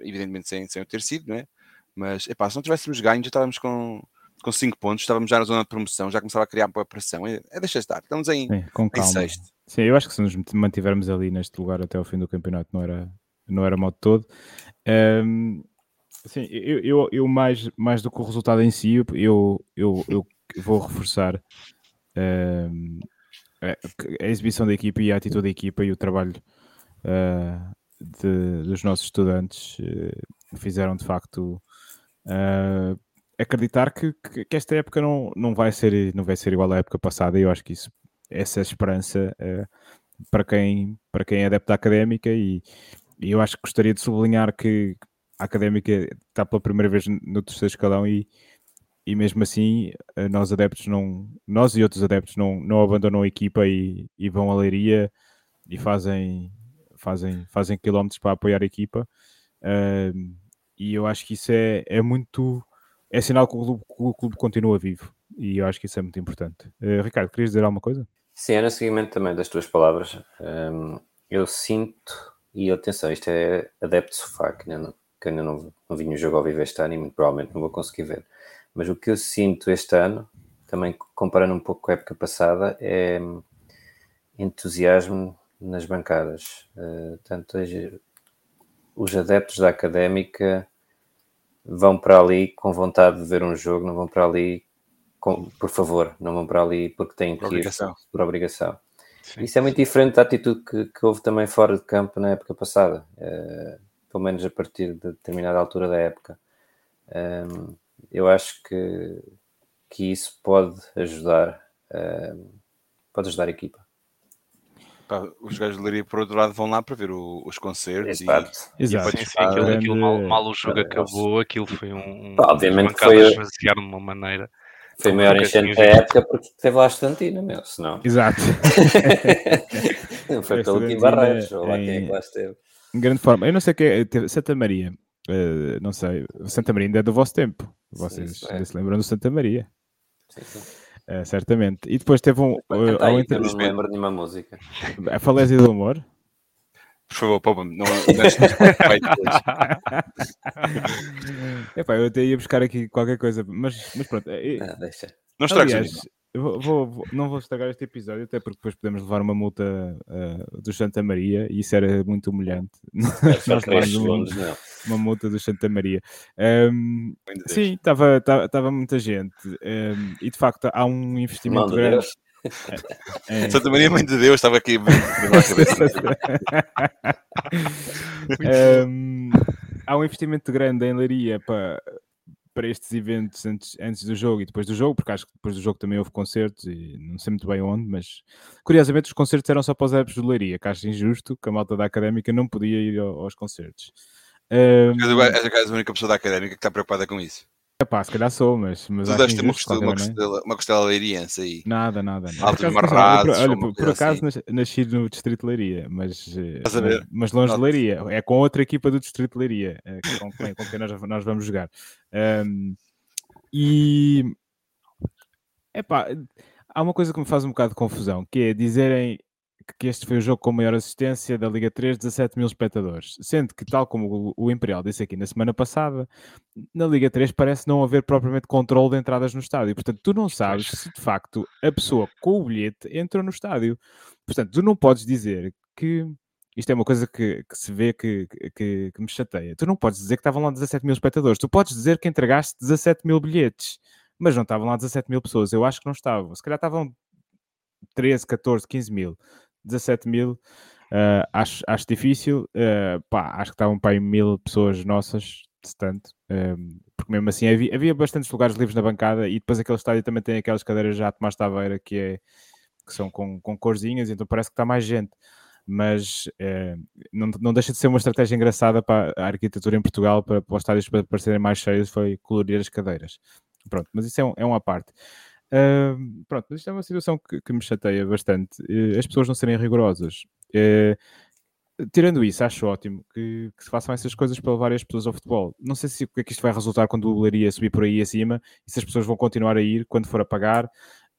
evidentemente sem, sem o ter sido, não é? Mas epá, se não tivéssemos ganho, já estávamos com com 5 pontos, estávamos já na zona de promoção, já começava a criar boa pressão. É, é deixa estar, estamos em, Sim, com calma. em sexto. Sim, eu acho que se nos mantivermos ali neste lugar até ao fim do campeonato não era, não era mal todo. Um, sim, eu, eu, eu, mais, mais do que o resultado em si, eu, eu, eu vou reforçar um, a, exibição da equipa e a atitude da equipa e o trabalho uh, de, dos nossos estudantes uh, fizeram de facto uh, acreditar que, que, que, esta época não, não, vai ser, não vai ser igual à época passada e eu acho que isso, essa esperança uh, para, quem, para quem é adepto da académica e, e, eu acho que gostaria de sublinhar que a académica está pela primeira vez no terceiro escalão e, e mesmo assim uh, nós adeptos não nós e outros adeptos não, não abandonam a equipa e, e vão à leiria e fazem fazem, fazem quilómetros para apoiar a equipa. Uh, e eu acho que isso é, é muito é sinal que o clube, o clube continua vivo e eu acho que isso é muito importante. Uh, Ricardo, querias dizer alguma coisa? Sim, é no seguimento também das tuas palavras. Um, ehm, eu sinto, e atenção, isto é adepto de sofá, que ainda não, que ainda não, não vi o jogo ao vivo este ano e muito provavelmente não vou conseguir ver. Mas o que eu sinto este ano, também comparando um pouco com a época passada, é entusiasmo nas bancadas. Uh, tanto os adeptos da académica vão para ali com vontade de ver um jogo, não vão para ali com, por favor, não vão para ali porque têm que ir por obrigação. Sim. Isso é muito diferente da atitude que, que, houve também fora de campo na época passada, uh, pelo menos a partir de determinada altura da época. Um, ehm, eu acho que, que isso pode ajudar, uh, pode ajudar a equipa. Pá, os gajos de Leiria, por outro lado, vão lá para ver o, os concertos Exato. e, Exato. Sim, sim, aquilo, aquilo mal, mal, o jogo acabou, aquilo foi um. Pá, obviamente foi. de uma maneira. Foi a maior enchente da época porque teve lá a estantina, meu, senão. Exato. <laughs> foi pelo Tim Barreiros, ou lá quem é que lá esteve. Em grande forma. Eu não sei o que é. Santa Maria. Uh, não sei. Santa Maria ainda é do vosso tempo. Vocês sim, é. se lembram do Santa Maria. Sim, sim. Uh, certamente. E depois teve um. Uh, aí, inter... não lembro de nenhuma música. A falésia do amor. Por favor, Papa, não, não <laughs> Epá, eu até ia buscar aqui qualquer coisa, mas, mas pronto. É, ah, deixa. Não estragues Vou, vou, não vou estragar este episódio, até porque depois podemos levar uma multa uh, do Santa Maria e isso era muito humilhante. É <laughs> Nós uma, uma multa do Santa Maria. Um, sim, estava muita gente um, e de facto há um investimento Mano grande. É, é, Santa Maria, Mãe de Deus, estava aqui um, <laughs> há um investimento grande em Leiria para para estes eventos antes, antes do jogo e depois do jogo, porque acho que depois do jogo também houve concertos e não sei muito bem onde, mas curiosamente os concertos eram só para os adeptos de Leiria, que acho injusto que a malta da académica não podia ir aos concertos. Um... És a única pessoa da académica que está preocupada com isso. É pá, se calhar sou, mas. mas tu deves ter uma costela, uma, costela, uma costela leiriense aí. Nada, nada. nada. Altos marrados. Olha, por, por acaso assim. nasci no Distrito de Leiria, mas, eh, mas longe de Leiria. É com outra equipa do Distrito de Leiria, eh, com quem, com quem nós, nós vamos jogar. Um, e. É pá, há uma coisa que me faz um bocado de confusão, que é dizerem que este foi o jogo com maior assistência da Liga 3, 17 mil espectadores. Sendo que, tal como o Imperial disse aqui na semana passada, na Liga 3 parece não haver propriamente controle de entradas no estádio. Portanto, tu não sabes se de facto a pessoa com o bilhete entrou no estádio. Portanto, tu não podes dizer que. Isto é uma coisa que, que se vê que, que, que, me chateia. Tu não podes dizer que estavam lá 17 mil espectadores. Tu podes dizer que entregaste 17 mil bilhetes, mas não estavam lá 17 mil pessoas. Eu acho que não estavam. Se calhar estavam 13, 14, 15 mil. 17 mil, uh, acho, acho difícil. Uh, pá, acho que estavam para aí mil pessoas nossas, de tanto. Uh, porque mesmo assim havia, havia bastantes lugares livres na bancada e depois aquele estádio também tem aquelas cadeiras já a Tomás Taveira que, é, que são com, com corzinhas, então parece que está mais gente. Mas não, não deixa de ser uma estratégia engraçada para a arquitetura em Portugal, para, para os estádios para parecerem mais cheios, foi colorir as cadeiras. Pronto, mas isso é, um, é uma parte. Pronto, mas isto é uma situação que, que me chateia bastante. Uh, as pessoas não serem rigorosas. Uh, tirando isso, acho ótimo que, que, se façam essas coisas para levar as pessoas ao futebol. Não sei se o que é que isto vai resultar quando o Leiria subir por aí acima e se as pessoas vão continuar a ir quando for a pagar.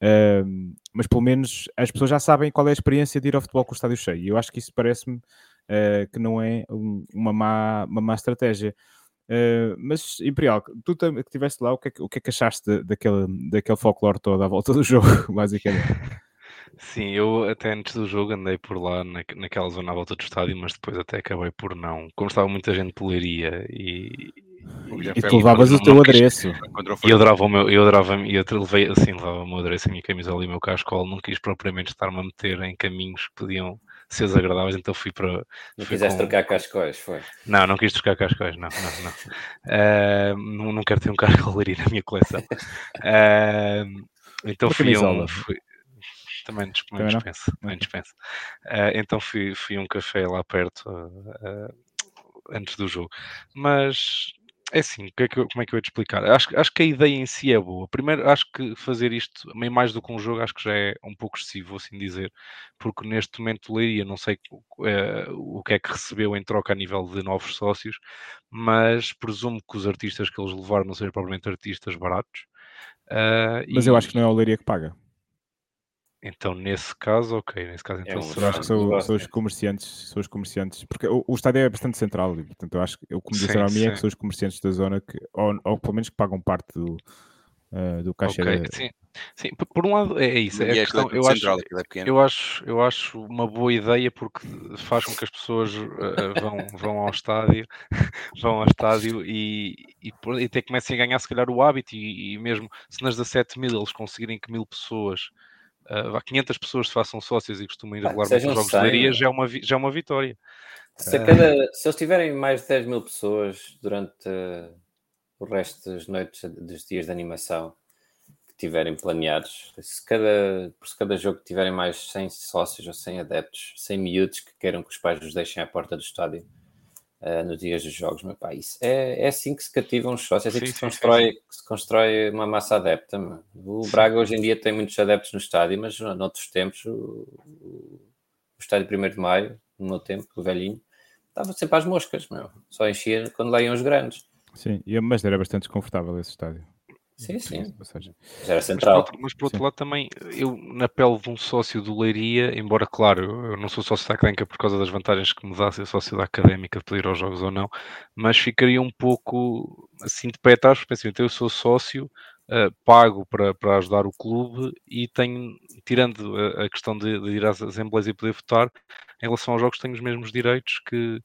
Uh, mas pelo menos as pessoas já sabem qual é a experiência de ir ao futebol com o estádio cheio. E eu acho que isso parece-me uh, que não é um, uma, má, uma má estratégia. Uh, mas, Imperial, tu que estiveste lá, o que, é, o que é que achaste daquele, daquele folclore todo à volta do <laughs> jogo, basicamente? Sim, eu até antes do jogo andei por lá na, naquela zona à volta do estádio, mas depois até acabei por não. Como estava muita gente poleria e. E, tu levavas o teu adereço. E eu adorava o meu, eu adorava, eu levei assim, levava o meu adereço, a minha camisola e o meu cascolo, não quis propriamente estar-me a meter em caminhos que podiam ser desagradáveis, então fui para. Não quiseste com... trocar cascóis, foi? Não, não quis trocar cascóis, não, não, não. Uh, não, não quero ter um cascoleiro na minha coleção. Uh, então fui um. Fui... Também, também dispenso. Também dispenso. Uh, então fui, fui um café lá perto antes do jogo. Mas é assim, que é que eu, como é que eu ia te explicar? Acho, acho que a ideia em si é boa. Primeiro, acho que fazer isto, meio mais do que um jogo, acho que já é um pouco excessivo, assim dizer, porque neste momento Leiria, não sei é, o que é que recebeu em troca a nível de novos sócios, mas presumo que os artistas que eles levaram não sejam provavelmente artistas baratos. Uh, mas e... eu acho que não é o Leiria que paga. Então, nesse caso, ok. Nesse caso, então, é um eu acho que são, são, os comerciantes, são os comerciantes, porque o, o estádio é bastante central, e, portanto, eu acho que o que me disseram a mim é que são os comerciantes da zona que, ou, ou pelo menos que pagam parte do, uh, do caixa. Okay, da... sim. sim, por um lado é, é isso. É, é questão, eu, central, acho, é eu, acho, eu acho uma boa ideia porque faz com que as pessoas uh, vão, vão ao estádio, <laughs> vão ao estádio e, e, e até comecem a ganhar se calhar o hábito e, e mesmo se nas 17 mil eles conseguirem que mil pessoas uh, 500 pessoas se façam sócios e costumam ir regularmente aos jogos 100, de Leiria, já é, uma, já é uma vitória. Se, uh... cada, se eles tiverem mais de 10 mil pessoas durante uh, o resto das noites, dos dias de animação que tiverem planeados, se cada, por se cada jogo tiverem mais 100 sócios ou 100 adeptos, 100 miúdos que queiram que os pais os deixem à porta do estádio, uh, nos dias dos jogos. Mas, pá, isso é, é assim que se cativam os sócios, é assim sim, que, se constrói, que se constrói uma massa adepta. Mano. O Braga hoje em dia tem muitos adeptos no estádio, mas noutros tempos, o, o, o estádio 1 de Maio, no meu tempo, o velhinho, estava sempre às moscas, meu. só enchia quando lá iam os grandes. Sim, mas era bastante desconfortável esse estádio. Sim, sim. Ou seja, era central. Mas por, mas por outro sim. lado também, eu na pele de um sócio do Leiria, embora claro, eu não sou sócio da Académica por causa das vantagens que me dá ser sócio da Académica de poder ir aos jogos ou não, mas ficaria um pouco assim de pé atrás, porque assim, então eu sou sócio, uh, pago para, para ajudar o clube e tenho, tirando a, a questão de, de, ir às assembleias e poder votar, em relação aos jogos tenho os mesmos direitos que,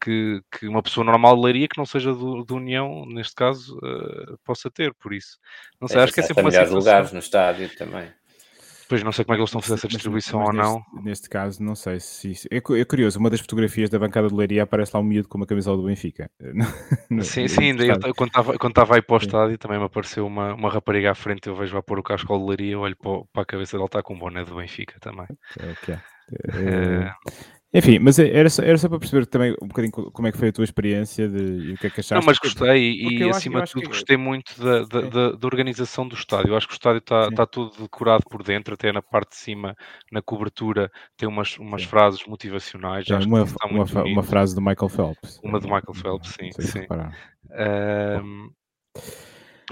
que, que, uma pessoa normal leria que não seja do, do União, neste caso, uh, possa ter, por isso. Não sei, é, acho que é sempre uma situação... lugares no estádio também. Pois não sei como é que eles estão a fazer essa distribuição mas, mas ou não. Neste, caso, não sei se. É, é, curioso, uma das fotografias da bancada de Leiria aparece lá um miúdo com uma camisola do Benfica. <laughs> No, sim, sim, ainda eu, quando estava quando aí para o estádio também me apareceu uma, uma rapariga à frente. Eu vejo lá pôr o casco de Leiria, olho para, para, a cabeça dele, está com um boné do Benfica também. Ok. É, enfim, mas é, era só, era só para perceber também um bocadinho como é que foi a tua experiência de, e o que é que achaste. Não, mas gostei e acima de tudo que... gostei muito da, da, da, da, organização do estádio. Eu acho que o estádio está, está todo decorado por dentro, até na parte de cima, na cobertura, tem umas, umas frases motivacionais. É, uma, uma, uma, frase do Michael Phelps. Uma do Michael Phelps, sim. sim. Um,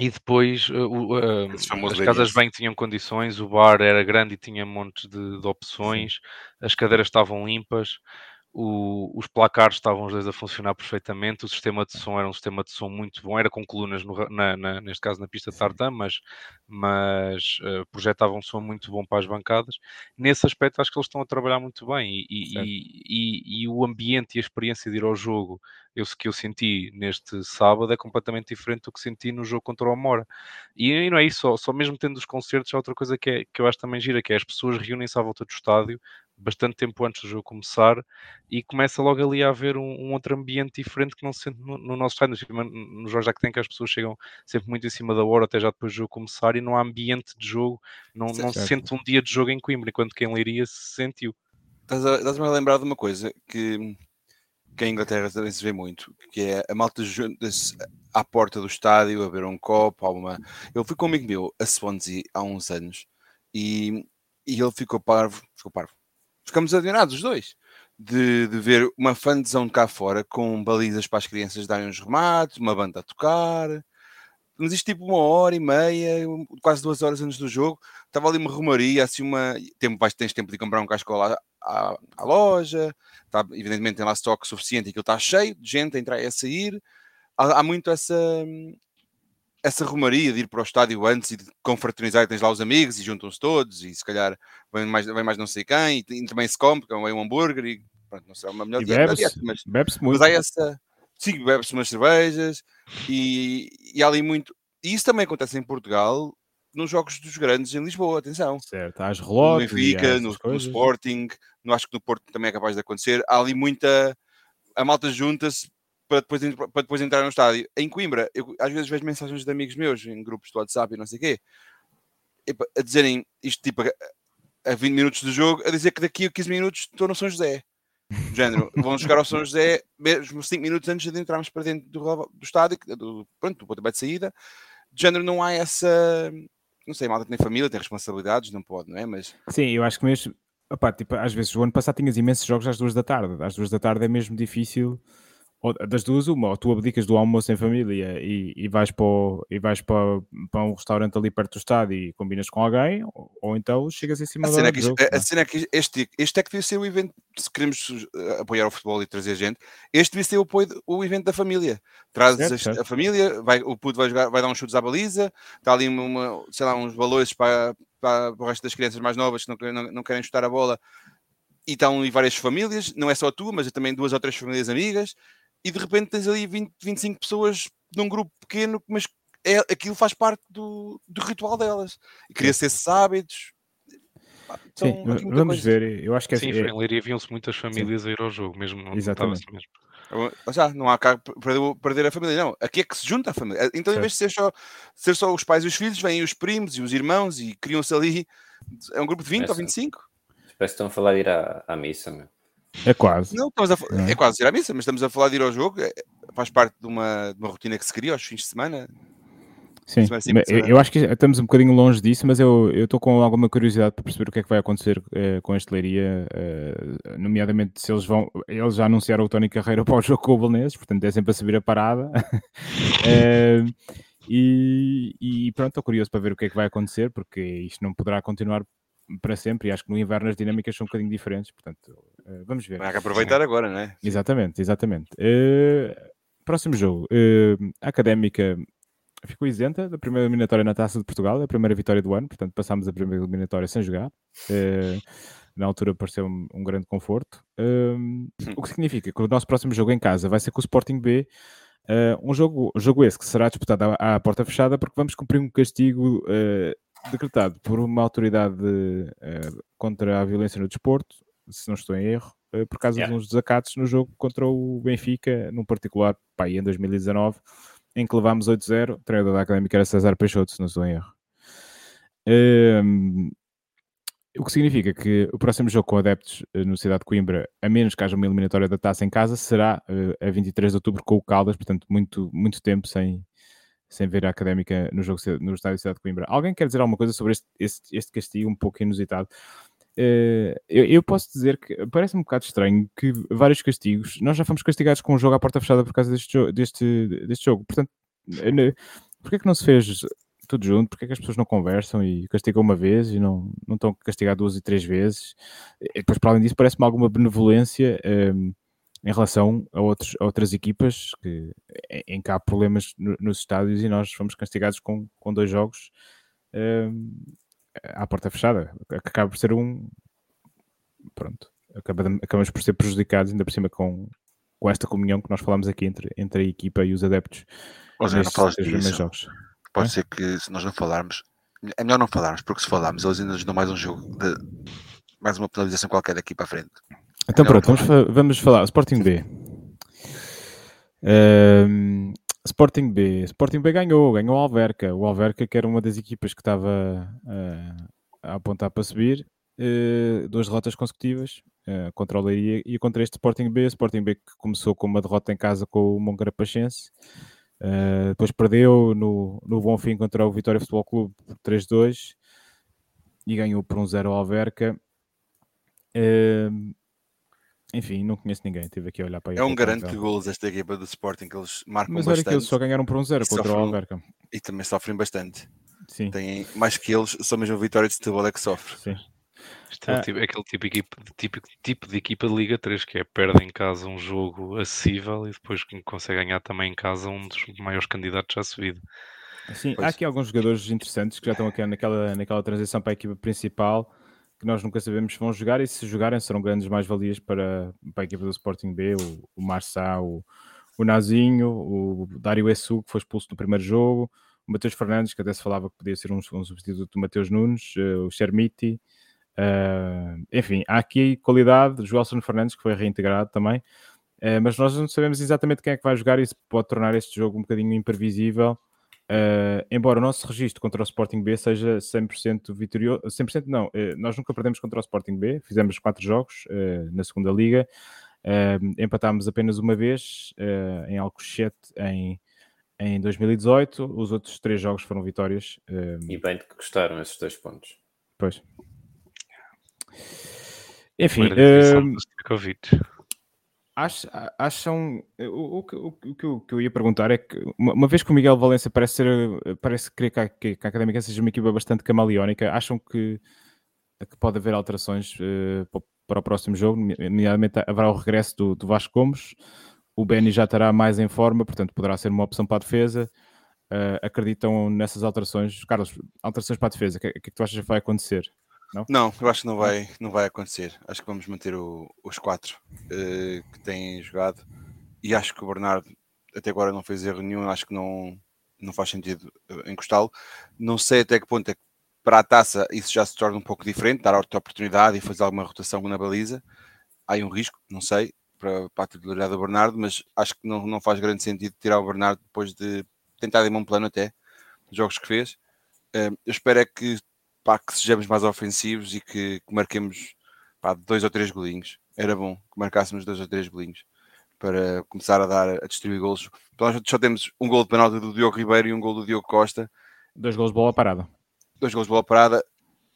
e depois uh, uh, as casas bem tinham condições, o bar era grande e tinha montes de, de opções, Sim. as cadeiras estavam limpas, o, os placares estavam os dois a funcionar perfeitamente, o sistema de som era um sistema de som muito bom, era com colunas, no, na, na, neste caso na pista de tartan, mas, mas uh, projetava um som muito bom para as bancadas. Nesse aspecto acho que eles estão a trabalhar muito bem e, e, e, e o ambiente e a experiência de ir ao jogo eu, que eu senti neste sábado é completamente diferente do que senti no jogo contra o Amora. E, e não é isso, só, só mesmo tendo os concertos, há outra coisa que, é, que eu acho também gira, que é as pessoas reúnem-se à volta do estádio, bastante tempo antes do jogo começar e começa logo ali a haver um, um outro ambiente diferente que não se sente no, no nosso estádio. No Jorge que tem que as pessoas chegam sempre muito em cima da hora, até já depois do jogo começar, e não há ambiente de jogo, não, não se sente um dia de jogo em Coimbra, enquanto quem Leiria se sentiu. Estás-me a lembrar de uma coisa que, que em Inglaterra também se vê muito, que é a malta junta-se à porta do estádio a beber um copo, uma... Eu fui com um amigo meu a Swansea há uns anos e, e ele ficou parvo, ficou parvo ficamos admirados os dois de, de ver uma fanzão de cá fora com balizas para as crianças darem uns remates, uma banda a tocar. Mas isto tipo uma hora e meia, quase duas horas antes do jogo, estava ali uma rumaria, assim uma. Tempo, vais, tens tempo de comprar um casco à, à, à loja, tá, evidentemente tem lá estoque suficiente e aquilo está cheio de gente a entrar e a sair. Há, há muito essa, essa rumaria de ir para o estádio antes e de confraternizar, e tens lá os amigos e juntam-se todos e se calhar vem mais, vem mais não sei quem e, também se come, porque vem um hambúrguer e pronto, não sei, uma melhor dieta, bebe mas, bebe muito. Mas há essa, sim, bebe-se umas cervejas e, e há ali muito, e isso também acontece em Portugal nos jogos dos grandes em Lisboa, atenção. Certo, há as relógios. No Benfica, no, no, Sporting, no, acho que no Porto também é capaz de acontecer. Há ali muita. A malta junta-se para depois, para depois entrar no estádio. Em Coimbra, eu às vezes vejo mensagens de amigos meus em grupos do WhatsApp e não sei o quê, a dizerem isto tipo a 20 minutos do jogo, a dizer que daqui a 15 minutos estou no São José. Do género, vão jogar ao São José mesmo 5 minutos antes de entrarmos para dentro do, do estádio, do, pronto, do pontapé de saída. Do género, não há essa. Não sei, malta tem família, tem responsabilidades, não pode, não é? Mas... Sim, eu acho que mesmo. Opa, tipo, às vezes o ano passado tinhas imensos jogos às duas da tarde. Às duas da tarde é mesmo difícil das duas, uma, ou tu abdicas do almoço em família e, e vais, para, o, e vais para, para um restaurante ali perto do estádio e combinas com alguém, ou, ou então chegas em cima a cena, é que, jogo, a, a cena é que este, este é que devia ser o evento, se queremos eh, apoiar o futebol e trazer gente, este devia ser o, apoio, o evento da família. Trazes certo, a, certo. a, família, vai, o puto vai, jogar, vai dar uns chutes à baliza, está ali uma, sei lá, uns valores para, para, para o resto das crianças mais novas que não, não, não querem chutar a bola e estão ali várias famílias, não é só tu, mas também duas ou três famílias amigas, e de repente tens ali 20, 25 pessoas num grupo pequeno, mas é, aquilo faz parte do, do ritual delas. E cria-se esses hábitos. Sim, vamos coisa. ver. Eu acho que é, Sim, é... em Leiria viam-se muitas famílias Sim. a ir ao jogo, mesmo Exatamente. Assim mesmo. Já, não há cá perder a família, não. Aqui é que se junta a família. Então, certo. em vez de ser só, ser só os pais e os filhos, vêm os primos e os irmãos e criam-se ali. É um grupo de 20 Parece, ou 25? Parece que estão a falar de ir à, à missa, meu. É quase. Não, estamos a, é? é quase ir à missa, mas estamos a falar de ir ao jogo. É, faz parte de uma, de uma rotina que se cria aos fins de semana. Sim, eu, eu, acho que estamos um bocadinho longe disso, mas eu estou com alguma curiosidade para perceber o que é que vai acontecer uh, com a estelaria, uh, nomeadamente se eles vão. Eles já anunciaram o Tony Carreira para o jogo com o Belenenses, portanto é sempre a subir a parada. uh, <laughs> e, e, pronto, estou curioso para ver o que é que vai acontecer, porque isto não poderá continuar para sempre, e acho que no inverno as dinâmicas são um bocadinho diferentes, portanto, vamos ver. Vai aproveitar agora, não é? Exatamente, exatamente. próximo jogo, a Académica ficou isenta da primeira eliminatória na Taça de Portugal, a primeira vitória do ano, portanto passámos a primeira eliminatória sem jogar. Uh, na altura pareceu um, grande conforto. Uh, o que significa que o nosso próximo jogo em casa vai ser com o Sporting B, uh, um jogo, jogo esse que será disputado à, à porta fechada, porque vamos cumprir um castigo decretado por uma autoridade contra a violência no desporto, se não estou em erro, por causa yeah. de uns desacatos no jogo contra o Benfica, num particular, pá, em 2019 em que levámos 8-0. O treinador da Académica era César Peixoto, se não estou em erro. Um, o que significa que o próximo jogo com adeptos uh, no Cidade de Coimbra, a menos que haja uma eliminatória da taça em casa, será uh, a 23 de outubro com o Caldas, portanto, muito, muito tempo sem, sem ver a académica no jogo no estádio Cidade de Coimbra. Alguém quer dizer alguma coisa sobre este, este, este castigo um pouco inusitado? Uh, eu, eu, posso dizer que parece um bocado estranho que vários castigos, nós já fomos castigados com um jogo à porta fechada por causa deste, deste, deste jogo, portanto, porquê é que não se fez tudo junto? Porquê é que as pessoas não conversam e castigam uma vez e não, não estão a castigar duas e três vezes? E depois, para além disso, parece-me alguma benevolência um, ehm, em relação a, outros, a outras equipas que, em que há problemas no, nos estádios e nós fomos castigados com, com dois jogos. Um, ehm, à porta fechada, que acaba por ser um. Pronto, acaba de, acabamos por ser prejudicados, ainda por cima com, com esta comunhão que nós falamos aqui entre, entre a equipa e os adeptos. Ou seja, não falas disso. Jogos. Pode é? ser que se nós não falarmos, é melhor não falarmos, porque se falarmos, eles ainda nos dão mais um jogo de mais uma penalização qualquer daqui para a frente. Então, é pronto, vamos, fa vamos falar. Sporting B. Um, Sporting B. Sporting B ganhou, ganhou o Alverca. O Alverca, que era uma das equipas que estava uh, a apontar para subir, uh, duas derrotas consecutivas uh, contra o Leiria e contra este Sporting B. Sporting B que começou com uma derrota em casa com o Moncarapachense. Uh, depois perdeu no, no Bonfim contra o Vitória Futebol Clube por 3-2 e ganhou por 1-0 ao Alverca. Uh, enfim, não conheço ninguém, estive aqui a olhar para É um garante de golos esta equipa do Sporting que eles marcam Mas bastante. olha que eles só ganharam por um zero contra o Alverca. E também sofrem bastante. Sim. Têm mais que eles, só mesmo a vitória de Setúbal é que sofre. Sim. Isto é, ah. tipo, é aquele tipo, equipa, típico tipo de equipa de Liga 3 que é perde em casa um jogo acessível e depois consegue ganhar também em casa um dos maiores candidatos à subida. Sim, pois. há aqui alguns jogadores interessantes que já estão aqui naquela, naquela transição para a equipa principal que nós nunca sabemos se vão jogar e se jogarem serão grandes mais-valias para, para a equipa do Sporting B, o, o Marçá, o, o Nazinho, o Dário Essu, que foi expulso no primeiro jogo, o Mateus Fernandes, que até se falava que podia ser um, um substituto do Mateus Nunes, uh, o Chermiti, uh, enfim, há aqui qualidade, o Joelson Fernandes, que foi reintegrado também, uh, mas nós não sabemos exatamente quem é que vai jogar e isso pode tornar este jogo um bocadinho imprevisível, Uh, embora o nosso registro contra o Sporting B seja 100% vitorioso, 100% não, uh, nós nunca perdemos contra o Sporting B, fizemos quatro jogos uh, na segunda liga, empatámos apenas uma vez em Alcochete em, em 2018, os outros três jogos foram vitórias. e bem de que gostaram esses dois pontos. Pois. Enfim, acham. O, o, o, o, que eu, ia perguntar é que, uma, vez que o Miguel Valença parece ser. Parece querer que a, que a Académica seja uma equipa bastante camaleónica, acham que, que pode haver alterações uh, para o próximo jogo? Nomeadamente haverá o regresso do, do Vasco Gomes, o Benny já estará mais em forma, portanto poderá ser uma opção para a defesa. Uh, acreditam nessas alterações? Carlos, alterações para a defesa, o que, que, que tu achas que vai acontecer? Não? Não, eu acho que não vai, não vai acontecer. Acho que vamos manter o, os quatro uh, que têm jogado. E acho que o Bernardo até agora não fez erro nenhum. Acho que não, não faz sentido uh, encostá-lo. Não sei até que ponto é que para a taça isso já se torna um pouco diferente, dar outra oportunidade e fazer alguma rotação na baliza. Há um risco, não sei, para, para a titularidade do Bernardo, mas acho que não, não faz grande sentido tirar o Bernardo depois de tentar ir um plano até, dos jogos que fez. Uh, eu espero é que pá, que sejamos mais ofensivos e que, que marquemos pá, dois ou três golinhos. era bom que marcássemos dois ou três bolinhos para começar a dar, a distribuir golos. Nós só temos um gol de penalti do Diogo Ribeiro e um gol do Diogo Costa. Dois gols de bola parada. Dois gols de bola parada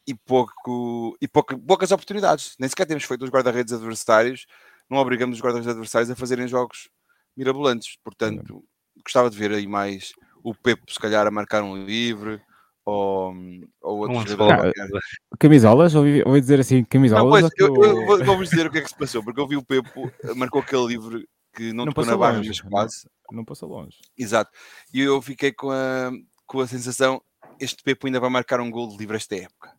e, pouco, e pouca, poucas oportunidades. Nem sequer temos feito os guarda-redes adversários. Não obrigamos os guarda-redes adversários a fazerem jogos mirabolantes. Portanto, gostava de ver aí mais o Pepe, se calhar, a marcar um livre ou, ou outro jogador futebol. qualquer. Camisolas? Ouvi, ouvi dizer assim, Não, camisolas? pois, eu, ou- eu vou- vou-vos dizer o que é que se passou, porque eu vi o Pepo, marcou aquele livre que não, Não tocou na barra, longe, mas não. quase. Não passou longe. Exato. E eu fiquei com a, com a sensação, este Pepo ainda vai marcar um gol de livre esta época.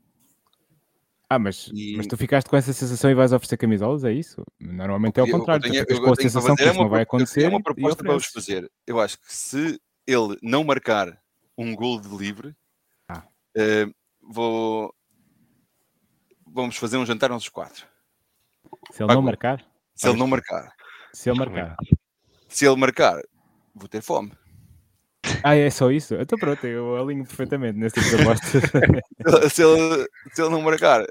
Ah, mas, E- mas tu ficaste com essa sensação e vais oferecer camisolas? É isso? Normalmente é o Eu- eu contrário. tenho- tu eu com a sensação que fazer isso não vai eu acontecer. uma e proposta para vos fazer. Eu acho que se ele não marcar um gol de livre, Eh, vou... vamos fazer um jantar uns quatro. Se ele Pago. não marcar? Se ele não marcar. Se ele marcar. Se ele marcar, vou ter fome. Ah, é só isso? Então pronto, eu alinho perfeitamente nesse tipo de apostas. <laughs> se, ele, se ele não marcar,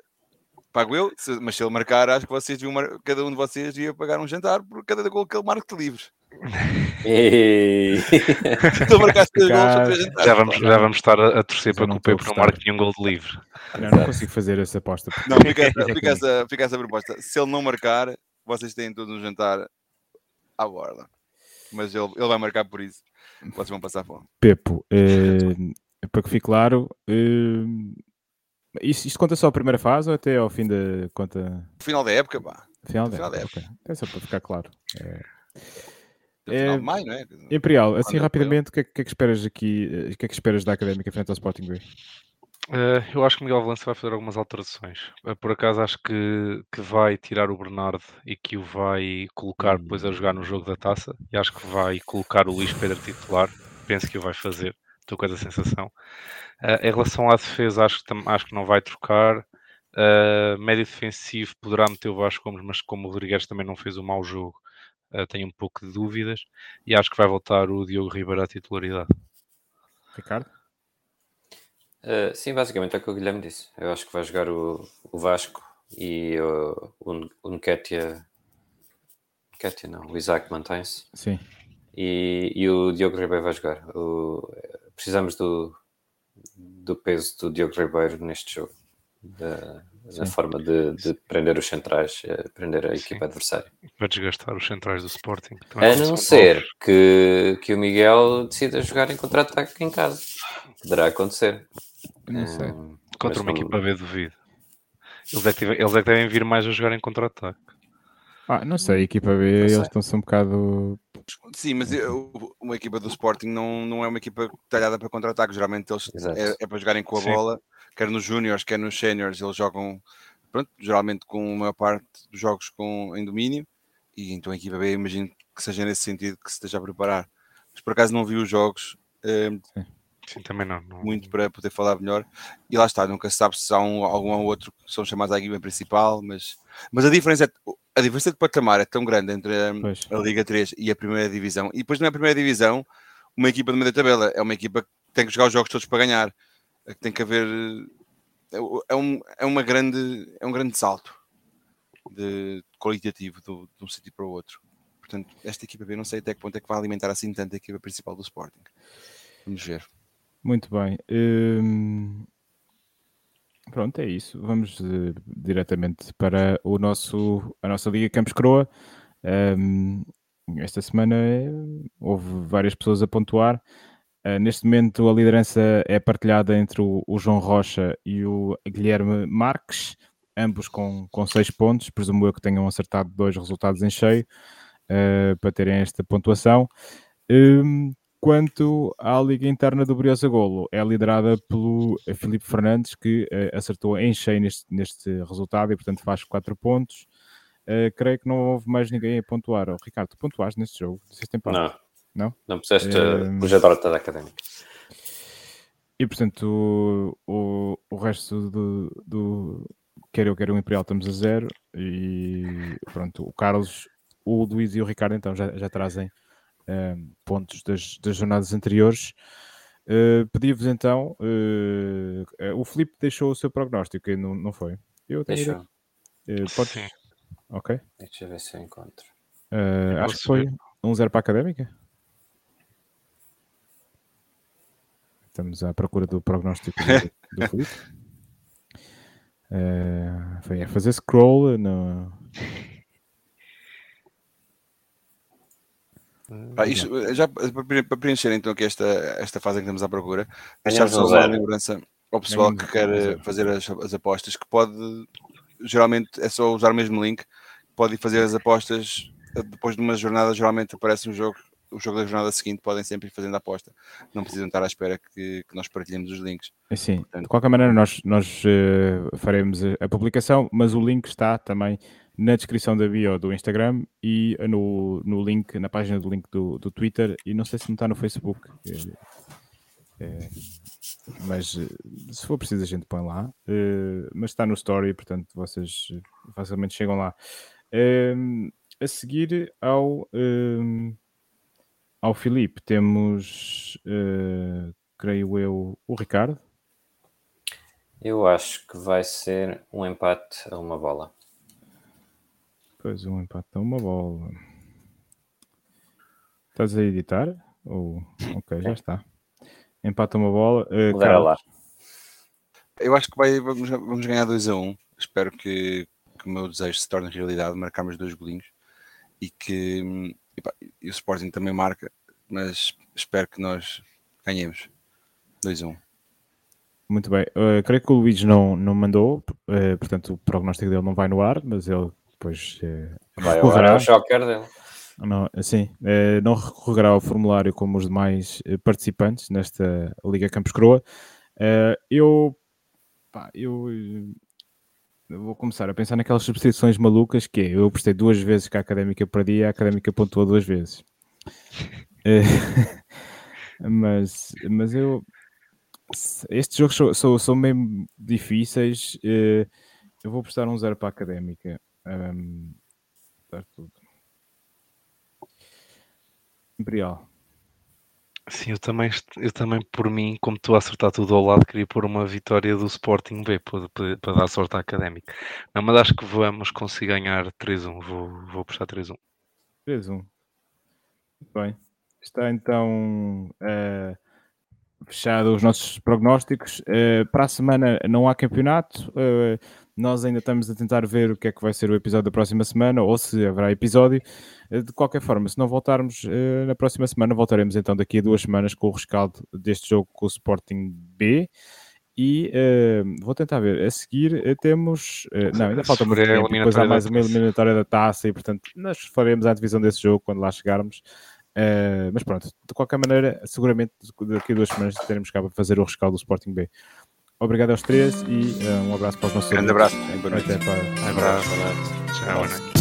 pago eu, mas se ele marcar, acho que vocês cada um de vocês ia pagar um jantar por cada gol que ele marque de livre. E... Se ele marcasse três gols. Já vamos, já vamos estar a, a torcer para que não o Pepe não marque nenhum gol de livre. não, não consigo fazer essa aposta. Não, fica, essa- É fica, essa, fica essa proposta. Se ele não marcar, vocês têm todos um jantar à borda. Mas ele, ele vai marcar por isso. Vocês vão passar fome. Pepo, eh, para que fique claro, eh, isto, isto conta só a primeira fase ou até ao fim da conta final da época, pá. final da final da época? Ok. É só para ficar claro. No final É- de maio, não é? Imperial, assim Quando rapidamente, o que, é, que é que esperas aqui? eh, O que é que esperas da Académica frente ao Sporting B? Eh, eu acho que Miguel Valença vai fazer algumas alterações. Eh, por acaso acho que, que vai tirar o Bernardo e que o vai colocar depois a jogar no jogo da taça. E acho que vai colocar o Luís Pedro titular. Penso que o vai fazer. Estou com essa sensação. Eh, em relação à defesa, acho que, acho que não vai trocar. Médio defensivo poderá meter o Vasco Gomes, mas como o Rodrigues também não fez um mau jogo, eh, tenho um pouco de dúvidas. E acho que vai voltar o Diogo Ribeiro à titularidade. Ricardo? Uh, sim, basicamente é o que o Guilherme disse. Eu acho que vai jogar o, o Vasco e uh, o, o Nketiah. Nketiah não, o Isaac mantém-se. Sim. E, e o Diogo Ribeiro vai jogar. O- precisamos do, do peso do Diogo Ribeiro neste jogo. Da, na forma de, de prender os centrais, eh, prender a equipa adversária. Vai desgastar os centrais do Sporting. A não ser que, que o Miguel decida jogar em contra-ataque em casa. Poderá acontecer. Não sei. Hum, Contra uma equipa B duvido. Eles é, que tive- eles é que devem vir mais a jogar em contra-ataque. Ah, não sei, a equipa B, Não eles sei. estão-se um bocado. Sim, mas eu- uma equipa do Sporting não, não é uma equipa talhada para contra-ataque. Geralmente eles é, é para jogarem com a Sim. bola, quer nos Júniors, quer nos Séniors. Eles jogam, pronto, geralmente com a maior parte dos jogos com, em domínio. E então a equipa B, imagino que seja nesse sentido que se esteja a preparar. Mas por acaso não vi os jogos eh, Sim, também não. não- muito para poder falar melhor. E lá está, nunca se sabe se há um, algum ou outro que são chamados à equipa principal. Mas, mas a, diferença é, a diferença de patamar é tão grande entre a, a Liga 3 e a Primeira Divisão. E depois não é Primeira Divisão, uma equipa de meio da tabela, é uma equipa que tem que jogar os jogos todos para ganhar. É que tem que haver. É, um, é, uma grande, é um grande salto de qualitativo do, de um sítio para o outro. Portanto, esta equipa B, não sei até que ponto é que vai alimentar assim tanto a equipa principal do Sporting. Vamos ver. Muito bem. Hum, Pronto, é isso. Vamos eh, diretamente para o nosso, a nossa Liga Campos Croa. Hum, esta semana eh, houve várias pessoas a pontuar. Eh, neste momento a liderança é partilhada entre o, o João Rocha e o Guilherme Marques, ambos com, com seis pontos. Presumo eu que tenham acertado dois resultados em cheio eh, para terem esta pontuação. Hum, Quanto à Liga Interna do Briosa Golo, é liderada pelo eh, Filipe Fernandes, que eh, acertou em cheio neste, neste resultado e, portanto, faz 4 pontos. Eh, creio que não houve mais ninguém a pontuar. Oh, Ricardo, tu pontuaste neste jogo? Disseste empate? Não. Não? Não puseste uh, o Jadrota da Académica. E, portanto, o, o, o resto do, do quer eu, quer o Imperial, estamos a zero. E pronto, o Carlos, o Luís e o Ricardo, então, já, já trazem eh, pontos das, das jornadas anteriores. Eh, Pedi-vos então, eh, o Filipe deixou o seu prognóstico, e não, não foi? Eu ideia- eh, podes, Sim. Ok. Deixa eu ver se eu encontro. Uh, acho que foi ver? um zero para a académica. Estamos à procura do prognóstico do, <laughs> do Felipe. Uh, foi a fazer scroll no. Isto, eh, já para pre- para preencher então aqui esta, esta fase em que estamos à procura, deixar só um uma lembrança ao pessoal que quer fazer as, as apostas, que pode, geralmente é só usar o mesmo link, pode ir fazer as apostas eh, depois de uma jornada, geralmente aparece um jogo, o jogo da jornada seguinte, podem sempre ir fazendo a aposta, não precisam estar à espera que, que nós partilhemos os links. Assim, Portanto- de qualquer maneira, nós, nós eh, faremos a publicação, mas o link está também na descrição da bio do Instagram e no, no link, na página do link do, do Twitter e não sei se não está no Facebook. eh, eh, mas eh, se for preciso a gente põe lá. eh, mas está no story, portanto vocês eh, facilmente chegam lá. Ehm, a seguir ao, ehm, ao Filipe temos, creio eu, o Ricardo. Eu acho que vai ser um empate a uma bola. Pois um empate a uma bola. Estás a editar? Ou... Ok, já está. Empate a uma bola. Carlos, lá. Eu acho que vai, vamos, vamos ganhar 2 a 1. Um. Espero que, que o meu desejo se torne realidade, marcarmos dois golinhos e que e, pá, e o Sporting também marca, mas espero que nós ganhemos 2 a 1. Um. Muito bem. Eh, creio que o Luís não, não mandou, eh, portanto o prognóstico dele não vai no ar, mas ele depois eh, Vai recorrerá. agora é dele. Não, sim, eh, não recorrerá ao formulário como os demais eh, participantes nesta Liga Campos Croa. Eu, pá, eu, eu vou começar a pensar naquelas substituições malucas que é, eu apostei duas vezes que a Académica perdia, a Académica pontuou duas vezes. <laughs> Mas, mas eu estes jogos são, são, são mesmo difíceis. eu vou prestar um zero para a Académica. Ahm, dar tudo. Imperial. Sim, eu também, eu também, por mim, como estou a acertar tudo ao lado, queria pôr uma vitória do Sporting B para, para- dar sorte à Académica. Não, mas acho que vamos conseguir ganhar 3-1. Vou, vou puxar 3-1. 3-1. Muito bem. Está então eh, fechado os nossos prognósticos. Eh, para a semana não há campeonato. Eh, nós ainda estamos a tentar ver o que é que vai ser o episódio da próxima semana ou se haverá episódio. Eh, de qualquer forma, se não voltarmos eh, na próxima semana, voltaremos então daqui a duas semanas com o rescaldo deste jogo com o Sporting B. E eh, vou tentar ver. A seguir temos. eh, não, ainda falta muito tempo. Depois há mais uma eliminatória da taça e, portanto, nós faremos a divisão desse jogo quando lá chegarmos. Mas pronto, de qualquer maneira, seguramente daqui a duas semanas teremos cá para fazer o rescaldo do Sporting B. Obrigado aos três e eh, um abraço para os nossos Grande ouvintes. abraço. Boa noite. Até para. Abraço. Tchau, boa noite.